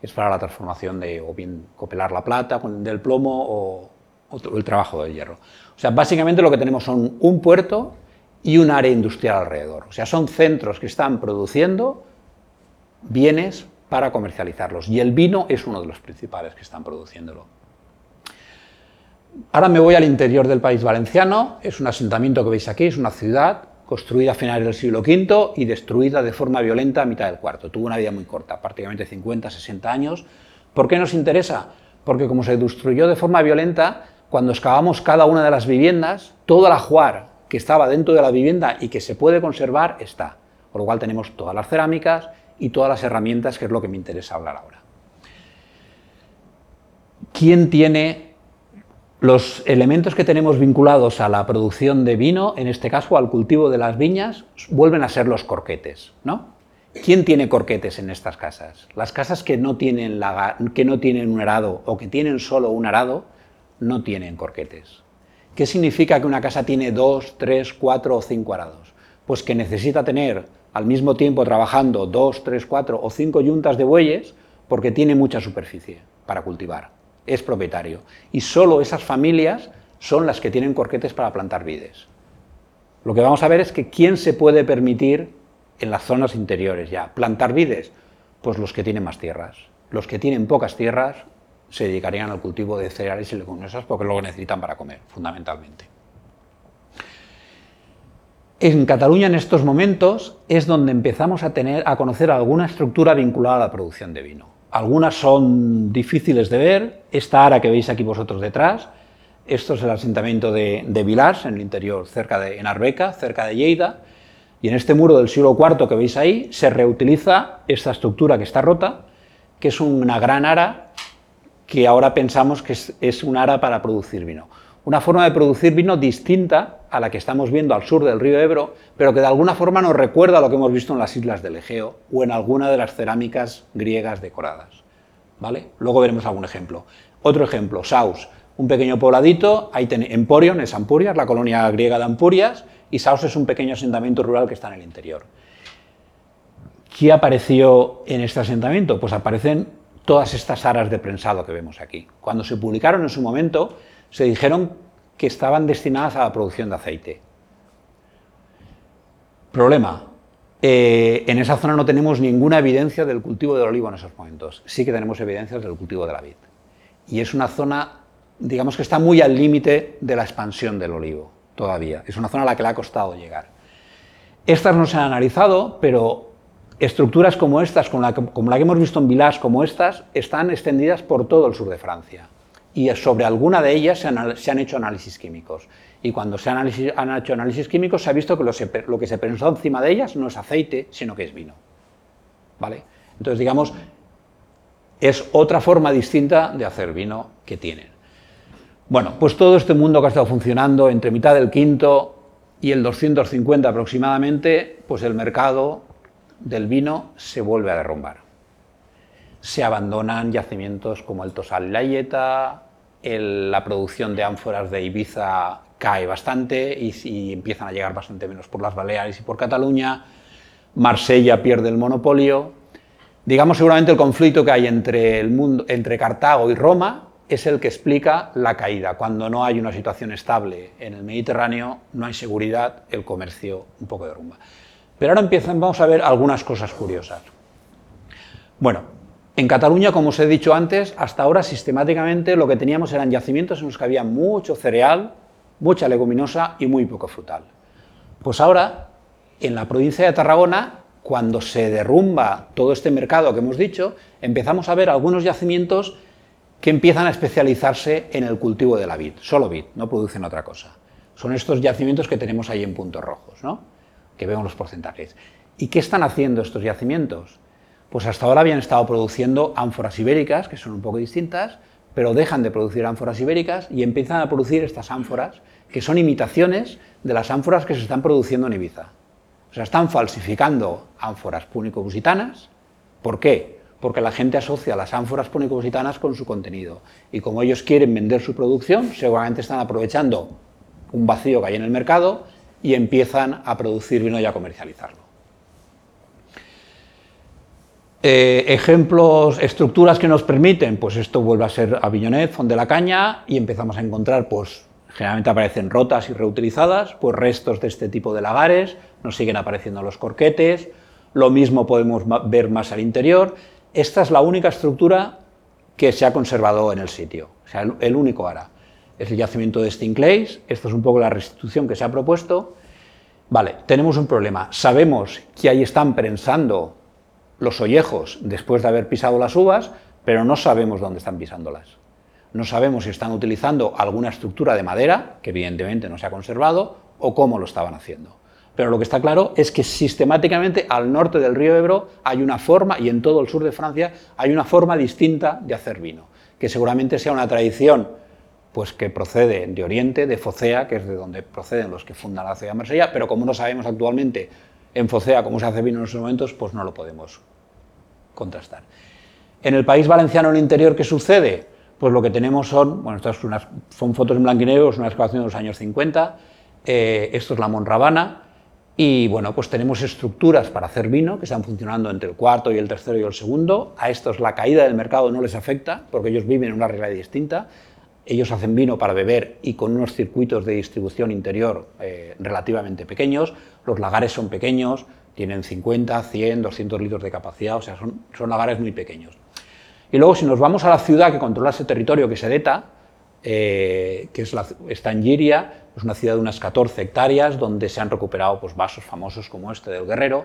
que es para la transformación de o bien copelar la plata del plomo o, o el trabajo del hierro. O sea, básicamente lo que tenemos son un puerto y un área industrial alrededor. O sea, son centros que están produciendo bienes para comercializarlos. Y el vino es uno de los principales que están produciéndolo. Ahora me voy al interior del país valenciano. Es un asentamiento que veis aquí, es una ciudad construida a finales del siglo V y destruida de forma violenta a mitad del cuarto. Tuvo una vida muy corta, prácticamente 50, 60 años. ¿Por qué nos interesa? Porque como se destruyó de forma violenta, cuando excavamos cada una de las viviendas, toda la juar que estaba dentro de la vivienda y que se puede conservar está. Por lo cual tenemos todas las cerámicas y todas las herramientas, que es lo que me interesa hablar ahora. ¿Quién tiene los elementos que tenemos vinculados a la producción de vino, en este caso al cultivo de las viñas, vuelven a ser los corquetes, ¿no? ¿Quién tiene corquetes en estas casas? Las casas que no tienen, que no tienen un arado o que tienen solo un arado, no tienen corquetes. ¿Qué significa que una casa tiene dos, tres, cuatro o cinco arados? Pues que necesita tener al mismo tiempo trabajando dos, tres, cuatro o cinco yuntas de bueyes porque tiene mucha superficie para cultivar. Es propietario. Y solo esas familias son las que tienen corquetes para plantar vides. Lo que vamos a ver es que quién se puede permitir en las zonas interiores ya plantar vides, pues los que tienen más tierras. Los que tienen pocas tierras se dedicarían al cultivo de cereales y leguminosas porque lo necesitan para comer, fundamentalmente. En Cataluña en estos momentos es donde empezamos a, tener, a conocer alguna estructura vinculada a la producción de vino. Algunas son difíciles de ver, esta ara que veis aquí vosotros detrás, esto es el asentamiento de, de Vilars, en el interior, cerca de, en Arbeca, cerca de Lleida, y en este muro del siglo IV que veis ahí se reutiliza esta estructura que está rota, que es una gran ara que ahora pensamos que es, un ara para producir vino. Una forma de producir vino distinta a la que estamos viendo al sur del río Ebro, pero que de alguna forma nos recuerda a lo que hemos visto en las islas del Egeo o en alguna de las cerámicas griegas decoradas. ¿Vale? Luego veremos algún ejemplo. Otro ejemplo, Saus, un pequeño pobladito, ahí Emporion es Ampurias, la colonia griega de Ampurias, y Saus es un pequeño asentamiento rural que está en el interior. ¿Qué apareció en este asentamiento? Pues aparecen todas estas aras de prensado que vemos aquí. Cuando se publicaron en su momento, se dijeron que estaban destinadas a la producción de aceite. Problema, eh, en esa zona no tenemos ninguna evidencia del cultivo del olivo en esos momentos. Sí que tenemos evidencias del cultivo de la vid. Y es una zona, digamos que está muy al límite de la expansión del olivo, todavía. Es una zona a la que le ha costado llegar. Estas no se han analizado, pero Estructuras como estas, como la, que, hemos visto en Villars, como estas, están extendidas por todo el sur de Francia. Y sobre alguna de ellas se han, hecho análisis químicos. Y cuando se han, hecho análisis químicos se ha visto que lo, que se pensó encima de ellas no es aceite, sino que es vino. ¿Vale? Entonces, digamos, es otra forma distinta de hacer vino que tienen. Bueno, pues todo este mundo que ha estado funcionando entre mitad del quinto y el 250 aproximadamente, pues el mercado del vino se vuelve a derrumbar. Se abandonan yacimientos como el Tosal y Yeta, la producción de ánforas de Ibiza cae bastante y, empiezan a llegar bastante menos por las Baleares y por Cataluña. Marsella pierde el monopolio. Digamos, seguramente el conflicto que hay entre, el mundo, entre Cartago y Roma es el que explica la caída. Cuando no hay una situación estable en el Mediterráneo, no hay seguridad, el comercio un poco derrumba. Pero ahora empiezan, vamos a ver algunas cosas curiosas. Bueno, en Cataluña, como os he dicho antes, hasta ahora sistemáticamente lo que teníamos eran yacimientos en los que había mucho cereal, mucha leguminosa y muy poco frutal. Pues ahora, en la provincia de Tarragona, cuando se derrumba todo este mercado que hemos dicho, empezamos a ver algunos yacimientos que empiezan a especializarse en el cultivo de la vid, solo vid, no producen otra cosa. Son estos yacimientos que tenemos ahí en puntos rojos, ¿no? que vemos los porcentajes. ¿Y qué están haciendo estos yacimientos? Pues hasta ahora habían estado produciendo ánforas ibéricas, que son un poco distintas, pero dejan de producir ánforas ibéricas y empiezan a producir estas ánforas, que son imitaciones de las ánforas que se están produciendo en Ibiza. O sea, están falsificando ánforas púnico-busitanas. ¿Por qué? Porque la gente asocia las ánforas púnico-busitanas con su contenido. Y como ellos quieren vender su producción, seguramente están aprovechando un vacío que hay en el mercado y empiezan a producir vino y a comercializarlo. Eh, ejemplos, estructuras que nos permiten, pues esto vuelve a ser Avillonet, Fond de la Caña, y empezamos a encontrar, pues generalmente aparecen rotas y reutilizadas, pues restos de este tipo de lagares, nos siguen apareciendo los corquetes, lo mismo podemos ver más al interior. Esta es la única estructura que se ha conservado en el sitio, o sea, el único ara es el yacimiento de Stinclays, esto es un poco la restitución que se ha propuesto, Vale, tenemos un problema. Sabemos que ahí están prensando los ollejos después de haber pisado las uvas, pero no sabemos dónde están pisándolas. No sabemos si están utilizando alguna estructura de madera, que evidentemente no se ha conservado, o cómo lo estaban haciendo. Pero lo que está claro es que sistemáticamente al norte del río Ebro hay una forma, y en todo el sur de Francia hay una forma distinta de hacer vino, que seguramente sea una tradición pues que procede de Oriente, de Focea, que es de donde proceden los que fundan la ciudad de Marsella, pero como no sabemos actualmente en Focea cómo se hace vino en estos momentos, pues no lo podemos contrastar. En el país valenciano, en el interior, ¿qué sucede? Pues lo que tenemos son, bueno, estas son, fotos en blanco y negro, es una excavación de los años 50, eh, esto es la Monrabana, y bueno, pues tenemos estructuras para hacer vino que están funcionando entre el cuarto y el tercero y el segundo. A estos la caída del mercado no les afecta porque ellos viven en una realidad distinta. Ellos hacen vino para beber y con unos circuitos de distribución interior eh, relativamente pequeños. Los lagares son pequeños, tienen 50, 100, 200 litros de capacidad, o sea, son, lagares muy pequeños. Y luego si nos vamos a la ciudad que controla ese territorio, que es Edeta, eh, que es la, está en Giria, es una ciudad de unas 14 hectáreas donde se han recuperado pues, vasos famosos como este del Guerrero.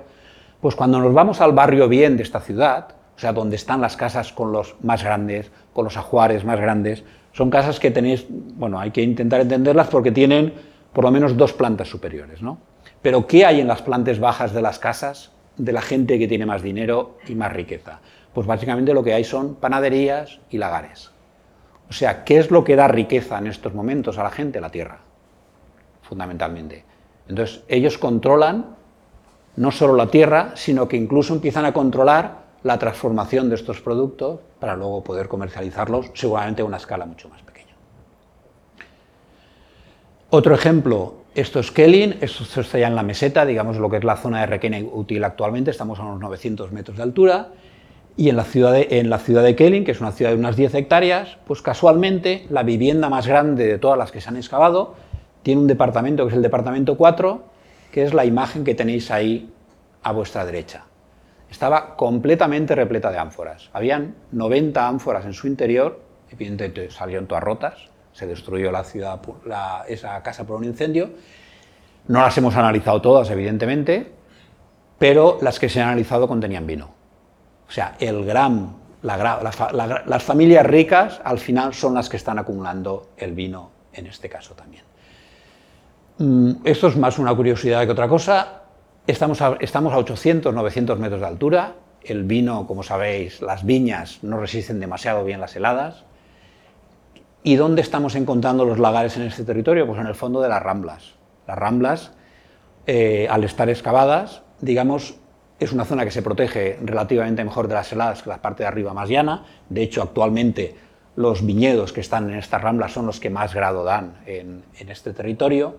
Pues cuando nos vamos al barrio bien de esta ciudad, o sea, donde están las casas con los más grandes, con los ajuares más grandes, son casas que tenéis, bueno, hay que intentar entenderlas porque tienen por lo menos dos plantas superiores, ¿no? Pero ¿qué hay en las plantas bajas de las casas de la gente que tiene más dinero y más riqueza? Pues básicamente lo que hay son panaderías y lagares. O sea, ¿qué es lo que da riqueza en estos momentos a la gente? La tierra, fundamentalmente. Entonces, ellos controlan no solo la tierra, sino que incluso empiezan a controlar la transformación de estos productos para luego poder comercializarlos seguramente a una escala mucho más pequeña. Otro ejemplo, esto es Kelling, esto está ya en la meseta, digamos lo que es la zona de Requena útil actualmente, estamos a unos 900 metros de altura, y en la, ciudad de, en Kelling, que es una ciudad de unas 10 hectáreas, pues casualmente la vivienda más grande de todas las que se han excavado tiene un departamento que es el departamento 4, que es la imagen que tenéis ahí a vuestra derecha. Estaba completamente repleta de ánforas. Habían 90 ánforas en su interior, evidentemente salieron todas rotas, se destruyó la ciudad, esa casa por un incendio. No las hemos analizado todas, evidentemente, pero las que se han analizado contenían vino. O sea, el gran, las familias ricas al final son las que están acumulando el vino en este caso también. Mm, esto es más una curiosidad que otra cosa. Estamos a, estamos a 800, 900 metros de altura. El vino, como sabéis, las viñas no resisten demasiado bien las heladas. ¿Y dónde estamos encontrando los lagares en este territorio? Pues en el fondo de las ramblas. Las ramblas, eh, al estar excavadas, digamos, es una zona que se protege relativamente mejor de las heladas que la parte de arriba más llana. De hecho, actualmente los viñedos que están en estas ramblas son los que más grado dan en, este territorio.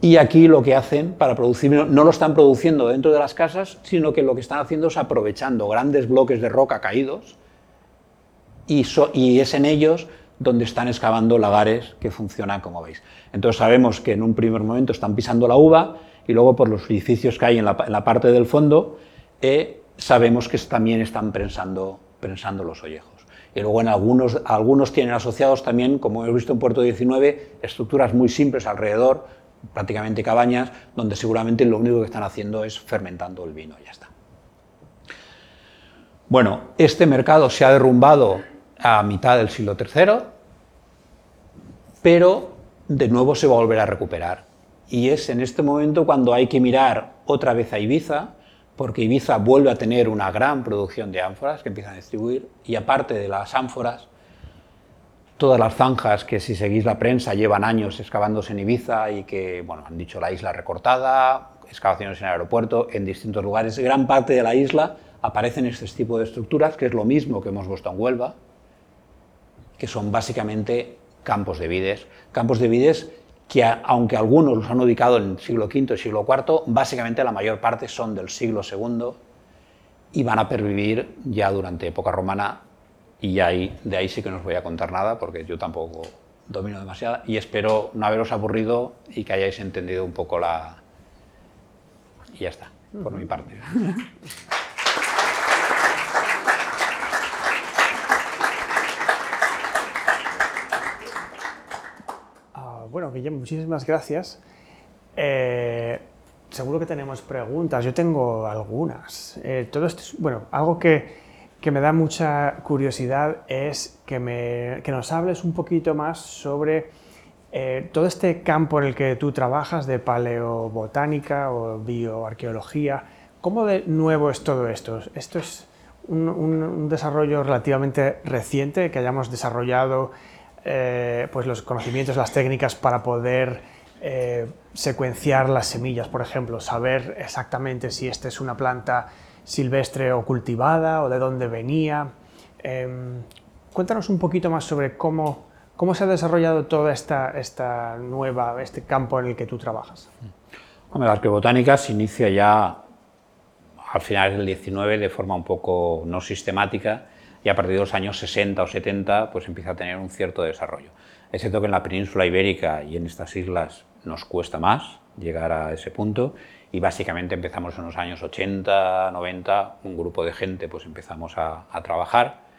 Y aquí lo que hacen para producir no lo están produciendo dentro de las casas, sino que lo que están haciendo es aprovechando grandes bloques de roca caídos y es en ellos donde están excavando lagares que funcionan como veis. Entonces sabemos que en un primer momento están pisando la uva y luego por los edificios que hay en la, parte del fondo, eh, sabemos que también están prensando, los ollejos. Y luego en algunos, algunos tienen asociados también, como hemos visto en Puerto 19, estructuras muy simples alrededor, prácticamente cabañas, donde seguramente lo único que están haciendo es fermentando el vino, ya está. Bueno, este mercado se ha derrumbado a mitad del siglo III, pero de nuevo se va a volver a recuperar. Y es en este momento cuando hay que mirar otra vez a Ibiza, porque Ibiza vuelve a tener una gran producción de ánforas que empiezan a distribuir, y aparte de las ánforas, todas las zanjas que si seguís la prensa llevan años excavándose en Ibiza y que, bueno, han dicho la isla recortada, excavaciones en el aeropuerto, en distintos lugares, gran parte de la isla aparecen este tipo de estructuras, que es lo mismo que hemos visto en Huelva, que son básicamente campos de vides, campos de vides que aunque algunos los han ubicado en el siglo V y siglo IV, básicamente la mayor parte son del siglo II y van a pervivir ya durante época romana. Y ahí, de ahí sí que no os voy a contar nada porque yo tampoco domino demasiado y espero no haberos aburrido y que hayáis entendido un poco la... Y ya está, por mi parte. muchísimas gracias. Eh, seguro que tenemos preguntas. Yo tengo algunas. Eh, todo esto es, bueno, algo que, que, me da mucha curiosidad es que, me, que nos hables un poquito más sobre eh, todo este campo en el que tú trabajas de paleobotánica o bioarqueología. ¿Cómo de nuevo es todo esto? Esto es un, un desarrollo relativamente reciente que hayamos desarrollado eh, pues los conocimientos, las técnicas para poder eh, secuenciar las semillas, por ejemplo, saber exactamente si esta es una planta silvestre o cultivada o de dónde venía. Em, cuéntanos un poquito más sobre cómo, cómo se ha desarrollado toda esta, esta nueva, este campo en el que tú trabajas. la arqueobotánica se inicia ya al final del 19 de forma un poco no sistemática y a partir de los años 60 o 70 pues empieza a tener un cierto desarrollo. Es cierto que en la península ibérica y en estas islas nos cuesta más llegar a ese punto y básicamente empezamos en los años 80, 90, un grupo de gente pues empezamos a, a trabajar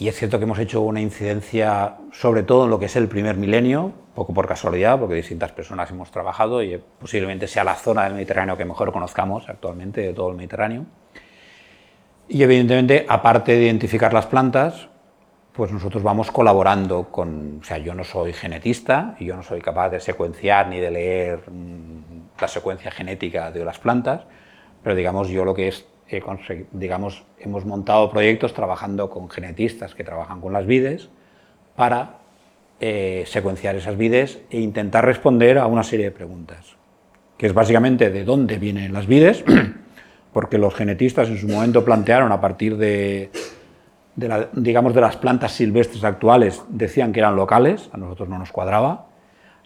y es cierto que hemos hecho una incidencia sobre todo en lo que es el primer milenio, poco por casualidad, porque distintas personas hemos trabajado y posiblemente sea la zona del Mediterráneo que mejor conozcamos actualmente de todo el Mediterráneo. Y evidentemente, aparte de identificar las plantas, pues nosotros vamos colaborando con, o sea, yo no soy genetista y yo no soy capaz de secuenciar ni de leer mm, la secuencia genética de las plantas, pero digamos yo lo que es, digamos, hemos montado proyectos trabajando con genetistas que trabajan con las vides para eh, secuenciar esas vides e intentar responder a una serie de preguntas, que es básicamente de dónde vienen las vides, porque los genetistas en su momento plantearon a partir de, digamos, de las plantas silvestres actuales, decían que eran locales, a nosotros no nos cuadraba,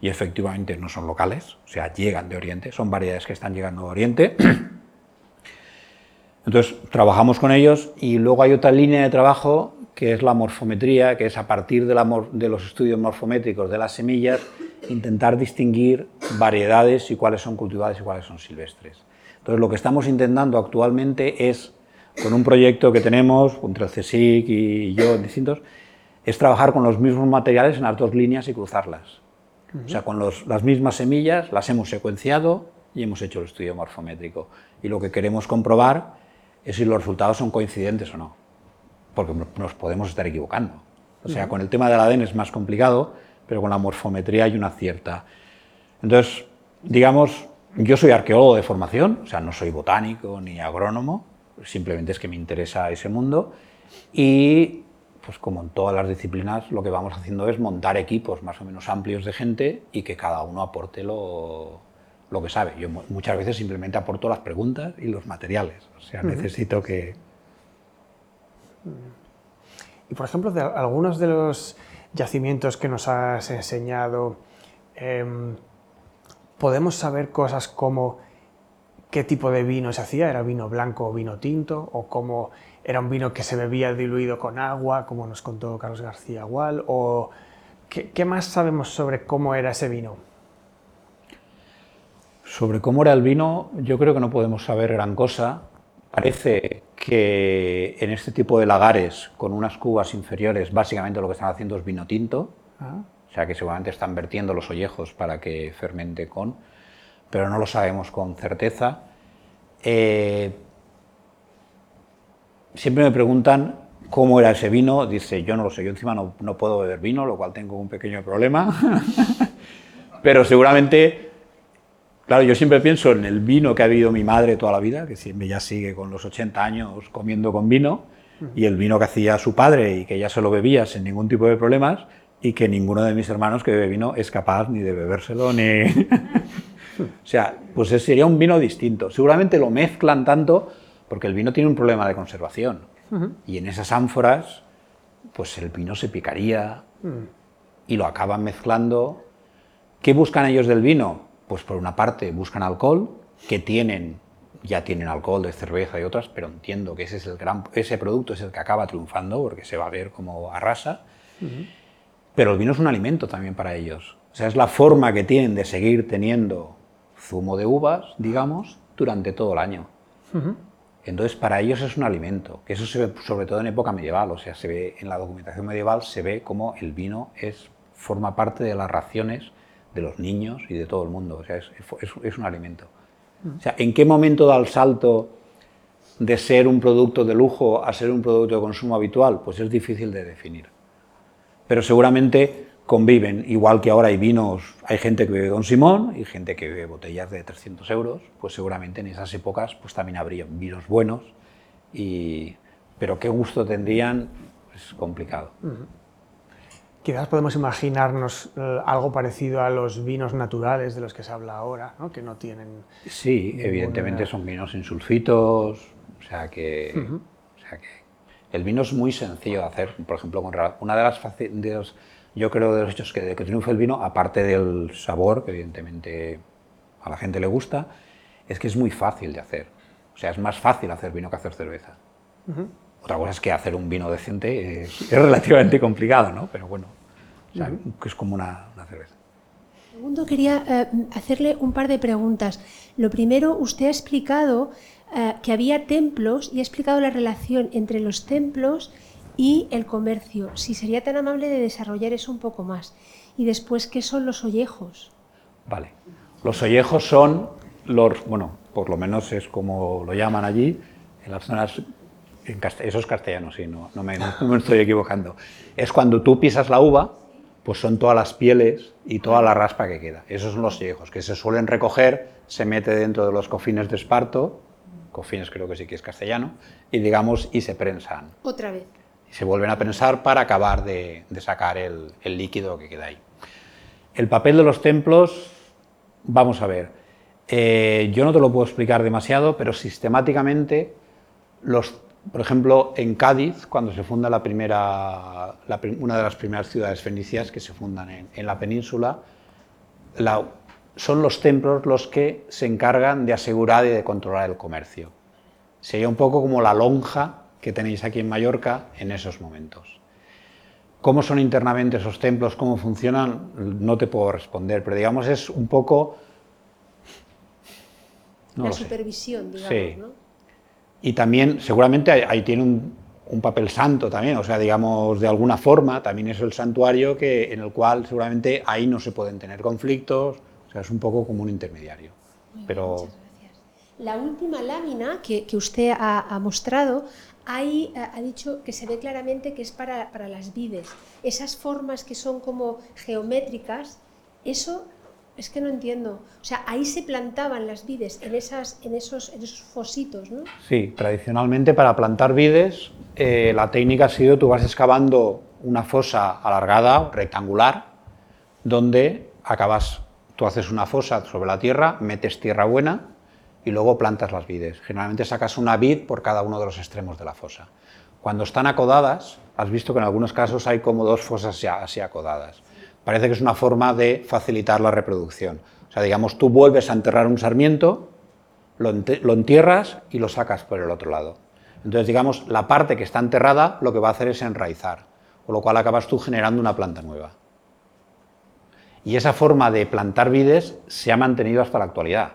y efectivamente no son locales, o sea, llegan de Oriente, son variedades que están llegando de Oriente. Entonces, trabajamos con ellos y luego hay otra línea de trabajo que es la morfometría, que es a partir de, de los estudios morfométricos de las semillas, intentar distinguir variedades y cuáles son cultivadas y cuáles son silvestres. Entonces, lo que estamos intentando actualmente es, con un proyecto que tenemos, entre el CSIC y yo, distintos, es trabajar con los mismos materiales en las dos líneas y cruzarlas. O sea, con las mismas semillas las hemos secuenciado y hemos hecho el estudio morfométrico. Y lo que queremos comprobar es si los resultados son coincidentes o no, porque nos podemos estar equivocando. O sea, con el tema del ADN es más complicado, pero con la morfometría hay una cierta. Entonces, digamos, yo soy arqueólogo de formación, o sea, no soy botánico ni agrónomo, simplemente es que me interesa ese mundo y pues como en todas las disciplinas lo que vamos haciendo es montar equipos más o menos amplios de gente y que cada uno aporte lo, lo que sabe. Yo muchas veces simplemente aporto las preguntas y los materiales, o sea, necesito que... Y por ejemplo, de algunos de los yacimientos que nos has enseñado, em, podemos saber cosas como qué tipo de vino se hacía, era vino blanco o vino tinto, o cómo era un vino que se bebía diluido con agua, como nos contó Carlos García Gual, o qué, más sabemos sobre cómo era ese vino. Sobre cómo era el vino, yo creo que no podemos saber gran cosa. Parece que en este tipo de lagares, con unas cubas inferiores, básicamente lo que están haciendo es vino tinto. Ah o sea que seguramente están vertiendo los ollejos para que fermente con, pero no lo sabemos con certeza. Eh, siempre me preguntan cómo era ese vino, dice, yo no lo sé, yo encima no, no puedo beber vino, lo cual tengo un pequeño problema, pero seguramente, claro, yo siempre pienso en el vino que ha bebido mi madre toda la vida, que siempre ya sigue con los 80 años comiendo con vino, y el vino que hacía su padre y que ya se lo bebía sin ningún tipo de problemas, y que ninguno de mis hermanos que bebe vino es capaz ni de bebérselo ni... o sea, pues sería un vino distinto. Seguramente lo mezclan tanto porque el vino tiene un problema de conservación. Y en esas ánforas, pues el vino se picaría mm. y lo acaban mezclando. ¿Qué buscan ellos del vino? Pues por una parte buscan alcohol, que tienen, ya tienen alcohol de cerveza y otras, pero entiendo que ese, es el gran, ese producto es el que acaba triunfando porque se va a ver como arrasa. Pero el vino es un alimento también para ellos. O sea, es la forma que tienen de seguir teniendo zumo de uvas, digamos, durante todo el año. Entonces, para ellos es un alimento, que eso se ve sobre todo en época medieval, o sea, se ve en la documentación medieval, se ve como el vino es, forma parte de las raciones de los niños y de todo el mundo. O sea, es, es un alimento. O sea, ¿en qué momento da el salto de ser un producto de lujo a ser un producto de consumo habitual? Pues es difícil de definir. Pero seguramente conviven, igual que ahora hay vinos, hay gente que bebe Don Simón y gente que bebe botellas de 300 euros, pues seguramente en esas épocas pues también habría vinos buenos, y, pero qué gusto tendrían es complicado. Quizás podemos imaginarnos eh, algo parecido a los vinos naturales de los que se habla ahora, ¿no? que no tienen... Sí, evidentemente son vinos sin sulfitos, o sea, que, o sea que el vino es muy sencillo de hacer, por ejemplo, con una de las, de yo creo de los hechos que, de que triunfa el vino, aparte del sabor, que evidentemente a la gente le gusta, es que es muy fácil de hacer. O sea, es más fácil hacer vino que hacer cerveza. Otra cosa es que hacer un vino decente es, relativamente complicado, ¿no? Pero bueno, es como una, cerveza. Segundo, quería eh, hacerle un par de preguntas. Lo primero, usted ha explicado eh, que había templos y ha explicado la relación entre los templos y el comercio. Si sería tan amable de desarrollar eso un poco más. Y después, ¿qué son los ollejos? Vale. Los ollejos son los, bueno, por lo menos es como lo llaman allí, en las zonas en eso es castellano, sí, no, no, me, estoy equivocando. Es cuando tú pisas la uva, pues son todas las pieles y toda la raspa que queda. Esos son los viejos, que se suelen recoger, se mete dentro de los cofines de esparto, cofines creo que sí que es castellano, y digamos, y se prensan. Otra vez. Y se vuelven a prensar para acabar de, sacar el, el líquido que queda ahí. El papel de los templos, vamos a ver, eh, yo no te lo puedo explicar demasiado, pero sistemáticamente los por ejemplo, en Cádiz, cuando se funda la primera, una de las primeras ciudades fenicias que se fundan en, la península, son los templos los que se encargan de asegurar y de controlar el comercio. Sería un poco como la lonja que tenéis aquí en Mallorca en esos momentos. ¿Cómo son internamente esos templos? ¿Cómo funcionan? No te puedo responder, pero digamos es un poco... la supervisión, digamos, ¿no? Y también, seguramente, ahí tiene un, papel santo también, o sea, digamos, de alguna forma, también es el santuario que, en el cual seguramente ahí no se pueden tener conflictos, o sea, es un poco como un intermediario. Pero... La última lámina que, usted ha, mostrado, ahí ha dicho que se ve claramente que es para, para las vides. Esas formas que son como geométricas, eso es que no entiendo. O sea, ahí se plantaban las vides, en, esas, en, esos, en esos fositos, ¿no? Sí, tradicionalmente para plantar vides, eh, la técnica ha sido tú vas excavando una fosa alargada, rectangular, donde acabas, tú haces una fosa sobre la tierra, metes tierra buena y luego plantas las vides. Generalmente sacas una vid por cada uno de los extremos de la fosa. Cuando están acodadas, has visto que en algunos casos hay como dos fosas así acodadas parece que es una forma de facilitar la reproducción. O sea, digamos, tú vuelves a enterrar un sarmiento, lo, entierras y lo sacas por el otro lado. Entonces, digamos, la parte que está enterrada lo que va a hacer es enraizar, con lo cual acabas tú generando una planta nueva. Y esa forma de plantar vides se ha mantenido hasta la actualidad.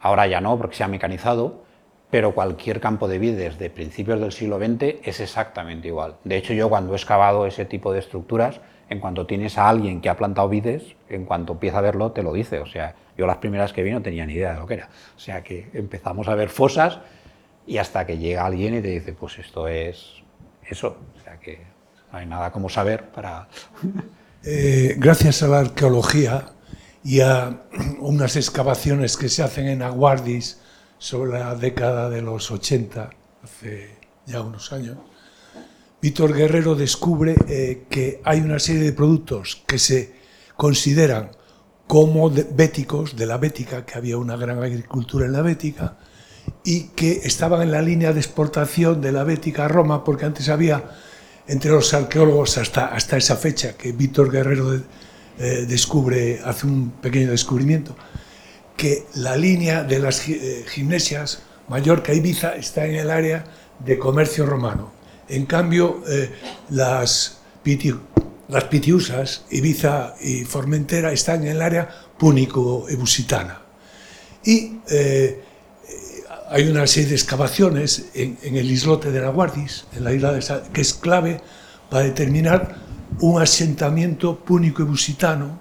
Ahora ya no, porque se ha mecanizado, pero cualquier campo de vides de principios del siglo XX es exactamente igual. De hecho, yo cuando he excavado ese tipo de estructuras, en cuanto tienes a alguien que ha plantado vides, en cuanto empieza a verlo, te lo dice. O sea, yo las primeras que vi no tenía ni idea de lo que era. O sea, que empezamos a ver fosas y hasta que llega alguien y te dice, pues esto es eso. O sea, que no hay nada como saber para... Eh, gracias a la arqueología y a unas excavaciones que se hacen en Aguardis sobre la década de los 80, hace ya unos años, Víctor Guerrero descubre eh, que hay una serie de productos que se consideran como béticos, de la bética, que había una gran agricultura en la bética, y que estaban en la línea de exportación de la bética a Roma, porque antes había, entre los arqueólogos, hasta, hasta esa fecha que Víctor Guerrero eh, descubre, hace un pequeño descubrimiento, que la línea de las eh, gimnesias, Mallorca y Ibiza, está en el área de comercio romano en cambio, eh, las, las pitiusas, Ibiza y Formentera, están en el área púnico-ebusitana. Y eh, hay una serie de excavaciones en, el islote de la Guardis, en la isla de que es clave para determinar un asentamiento púnico-ebusitano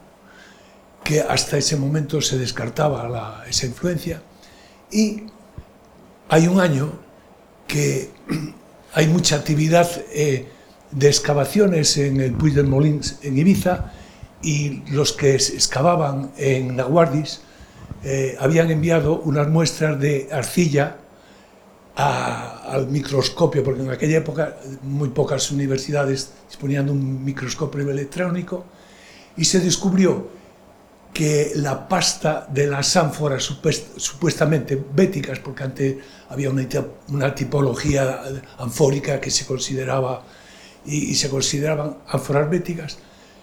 que hasta ese momento se descartaba esa influencia. Y hay un año que hay mucha actividad eh, de excavaciones en el Puig del Molins, en Ibiza, y los que excavaban en Naguardis eh, habían enviado unas muestras de arcilla al microscopio, porque en aquella época muy pocas universidades disponían de un microscopio electrónico, y se descubrió que la pasta de las ánforas supuestamente béticas, porque antes había una, tipología anfórica que se consideraba y, se consideraban ánforas béticas,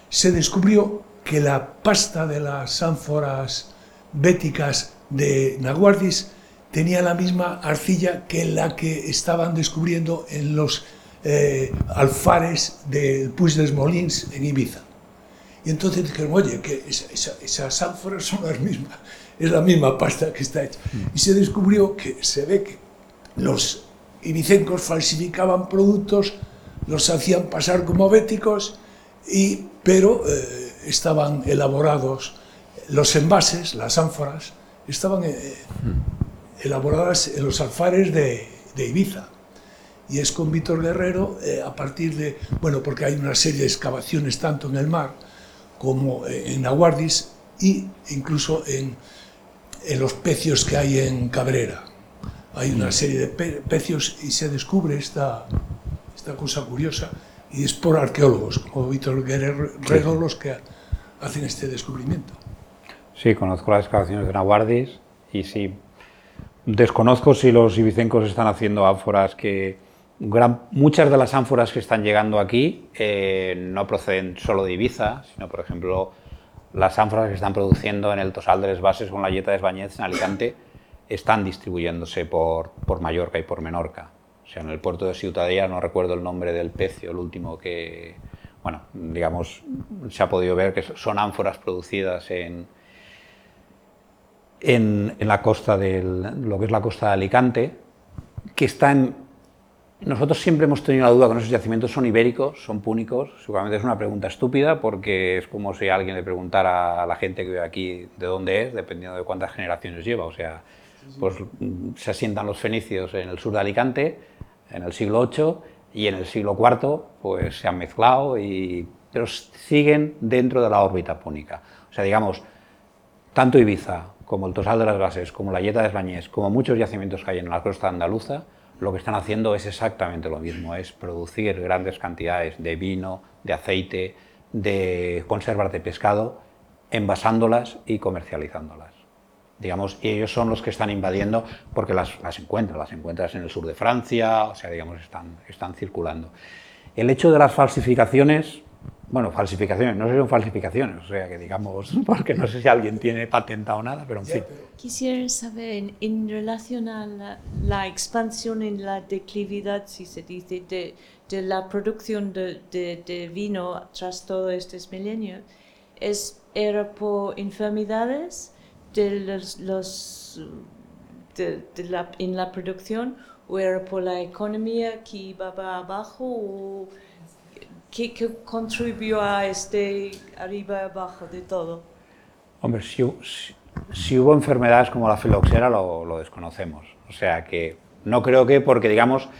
se descubrió que la pasta de las ánforas béticas de Naguardis tenía la misma arcilla que la que estaban descubriendo en los eh, alfares del Puig des Molins en Ibiza. Y entonces dijeron, oye, que esas ánforas son las mismas, es la misma pasta que está hecha. Y se descubrió que se ve que los ibicencos falsificaban productos, los hacían pasar como béticos, y, pero eh, estaban elaborados, los envases, las ánforas, estaban eh, elaboradas en los alfares de, Ibiza. Y es con Víctor Guerrero, eh, a partir de, bueno, porque hay una serie de excavaciones tanto en el mar, como en Aguardis e incluso en, en, los pecios que hay en Cabrera. Hay una serie de pecios y se descubre esta, esta cosa curiosa y es por arqueólogos como Víctor Guerrero los que hacen este descubrimiento. Sí, conozco las excavaciones de Naguardis y sí, desconozco si los ibicencos están haciendo ánforas que muchas de las ánforas que están llegando aquí eh, no proceden solo de Ibiza, sino, por ejemplo, las ánforas que están produciendo en el Tosal de Les Bases con la Yeta de Esbañez en Alicante están distribuyéndose por, por, Mallorca y por Menorca. O sea, en el puerto de Ciutadella no recuerdo el nombre del pecio, el último que, bueno, digamos, se ha podido ver que son ánforas producidas en, en, la costa del, lo que es la costa de Alicante, que están nosotros siempre hemos tenido la duda con esos yacimientos son ibéricos, son púnicos. Seguramente es una pregunta estúpida porque es como si alguien le preguntara a la gente que vive aquí de dónde es, dependiendo de cuántas generaciones lleva. O sea, pues se asientan los fenicios en el sur de Alicante en el siglo VIII y en el siglo IV pues se han mezclado, y, pero siguen dentro de la órbita púnica. O sea, digamos, tanto Ibiza como el Tosal de las Gases, como la Yeta de Esbañés, como muchos yacimientos que hay en la costa andaluza, lo que están haciendo es exactamente lo mismo, es producir grandes cantidades de vino, de aceite, de conservas de pescado, envasándolas y comercializándolas. Digamos, y ellos son los que están invadiendo porque las, encuentran, las encuentras en el sur de Francia, o sea, digamos, están, están circulando. El hecho de las falsificaciones bueno, falsificaciones, no son falsificaciones, o sea que digamos, porque no sé si alguien tiene patentado nada, pero en fin. Quisiera saber, en relación a la, expansión en la declividad, si se dice, de, de la producción de, de, vino tras todos estos milenios, ¿es, ¿era por enfermedades de los, los de, la, en la producción o era por la economía que iba abajo? O, ¿Qué, contribuyó a este arriba y abajo de todo? Hombre, si, hubo enfermedades como la filoxera lo, lo, desconocemos. O sea que no creo que, porque digamos,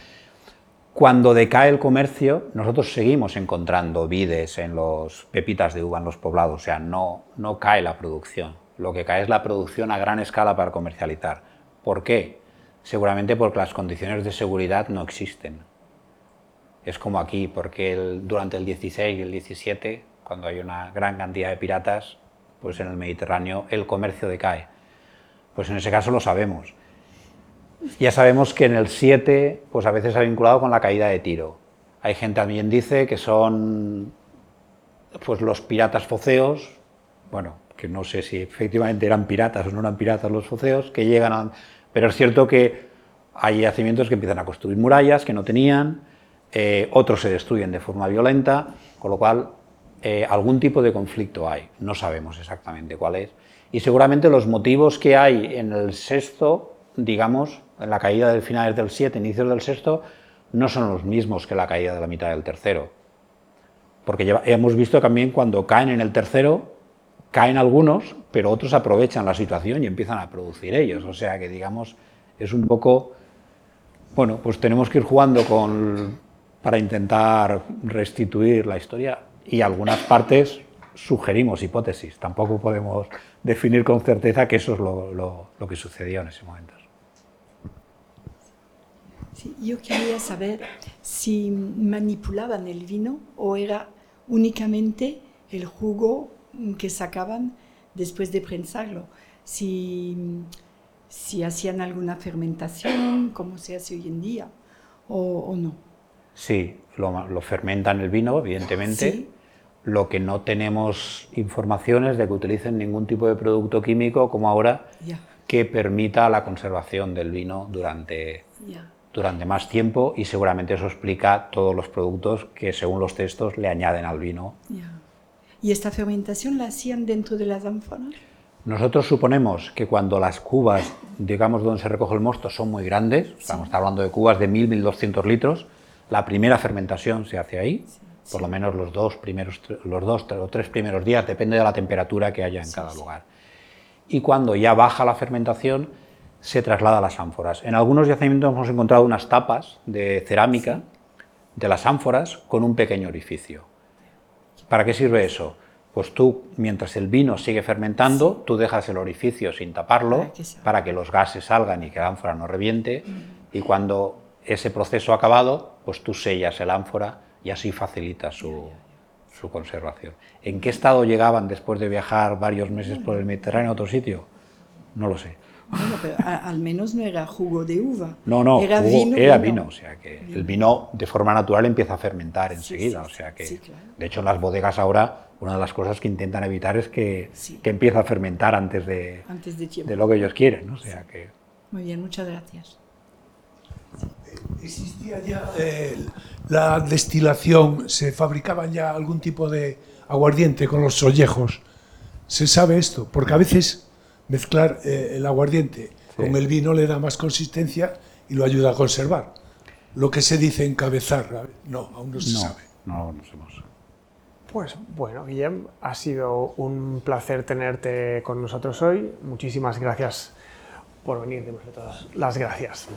cuando decae el comercio, nosotros seguimos encontrando vides en los pepitas de uva en los poblados. O sea, no, no cae la producción. Lo que cae es la producción a gran escala para comercializar. ¿Por qué? Seguramente porque las condiciones de seguridad no existen es como aquí, porque durante el 16 y el 17, cuando hay una gran cantidad de piratas, pues en el Mediterráneo el comercio decae. Pues en ese caso lo sabemos. Ya sabemos que en el 7, pues a veces ha vinculado con la caída de Tiro. Hay gente también dice que son pues los piratas foceos, bueno, que no sé si efectivamente eran piratas o no eran piratas los foceos, que llegan a... Pero es cierto que hay yacimientos que empiezan a construir murallas que no tenían, eh, otros se destruyen de forma violenta, con lo cual eh, algún tipo de conflicto hay, no sabemos exactamente cuál es. Y seguramente los motivos que hay en el sexto, digamos, en la caída del finales del 7, inicios del sexto, no son los mismos que la caída de la mitad del tercero. Porque hemos visto también cuando caen en el tercero, caen algunos, pero otros aprovechan la situación y empiezan a producir ellos. O sea que, digamos, es un poco, bueno, pues tenemos que ir jugando con, para intentar restituir la historia y algunas partes sugerimos hipótesis. Tampoco podemos definir con certeza que eso es lo, que sucedió en ese momento. Yo quería saber si manipulaban el vino o era únicamente el jugo que sacaban después de prensarlo. Si, hacían alguna fermentación, como se hace hoy en día, o no. Sí, lo, lo fermentan el vino, evidentemente. Sí. Lo que no tenemos informaciones de que utilicen ningún tipo de producto químico como ahora Ya, que permita la conservación del vino durante, ya. durante más tiempo y seguramente eso explica todos los productos que según los textos le añaden al vino. ya. ¿Y esta fermentación la hacían dentro de las ánforas? Nosotros suponemos que cuando las cubas, digamos, donde se recoge el mosto son muy grandes, estamos hablando de cubas de 1000, 1200 litros, la primera fermentación se hace ahí, por lo menos los dos, primeros, los dos o tres primeros días, depende de la temperatura que haya en cada lugar. Y cuando ya baja la fermentación, se traslada a las ánforas. En algunos yacimientos hemos encontrado unas tapas de cerámica de las ánforas con un pequeño orificio. ¿Para qué sirve eso? Pues tú, mientras el vino sigue fermentando, tú dejas el orificio sin taparlo Para que salga. para que los gases salgan y que la ánfora no reviente. Y cuando ese proceso ha acabado, pues tú sellas el ánfora y así facilitas su, su conservación. ¿En qué estado llegaban después de viajar varios meses por el Mediterráneo a otro sitio? No lo sé. Bueno, pero a- al menos no era jugo de uva. No, no, era jugo- vino. era vino. vino, o sea que el vino de forma natural empieza a fermentar enseguida, sí, o sea que, sí, claro. de hecho en las bodegas ahora una de las cosas que intentan evitar es que, que empiece a fermentar antes de, Antes de lo que ellos quieren, ¿no? o sea que Muy bien, muchas gracias. ¿Existía ya eh, la destilación? ¿Se fabricaban ya algún tipo de aguardiente con los sollejos? ¿Se sabe esto? Porque a veces mezclar eh, el aguardiente con el vino le da más consistencia y lo ayuda a conservar. Lo que se dice encabezar, no, aún no se no, sabe. no lo hemos. Pues bueno, Guillem, ha sido un placer tenerte con nosotros hoy. Muchísimas gracias por venir, démosle todas las gracias.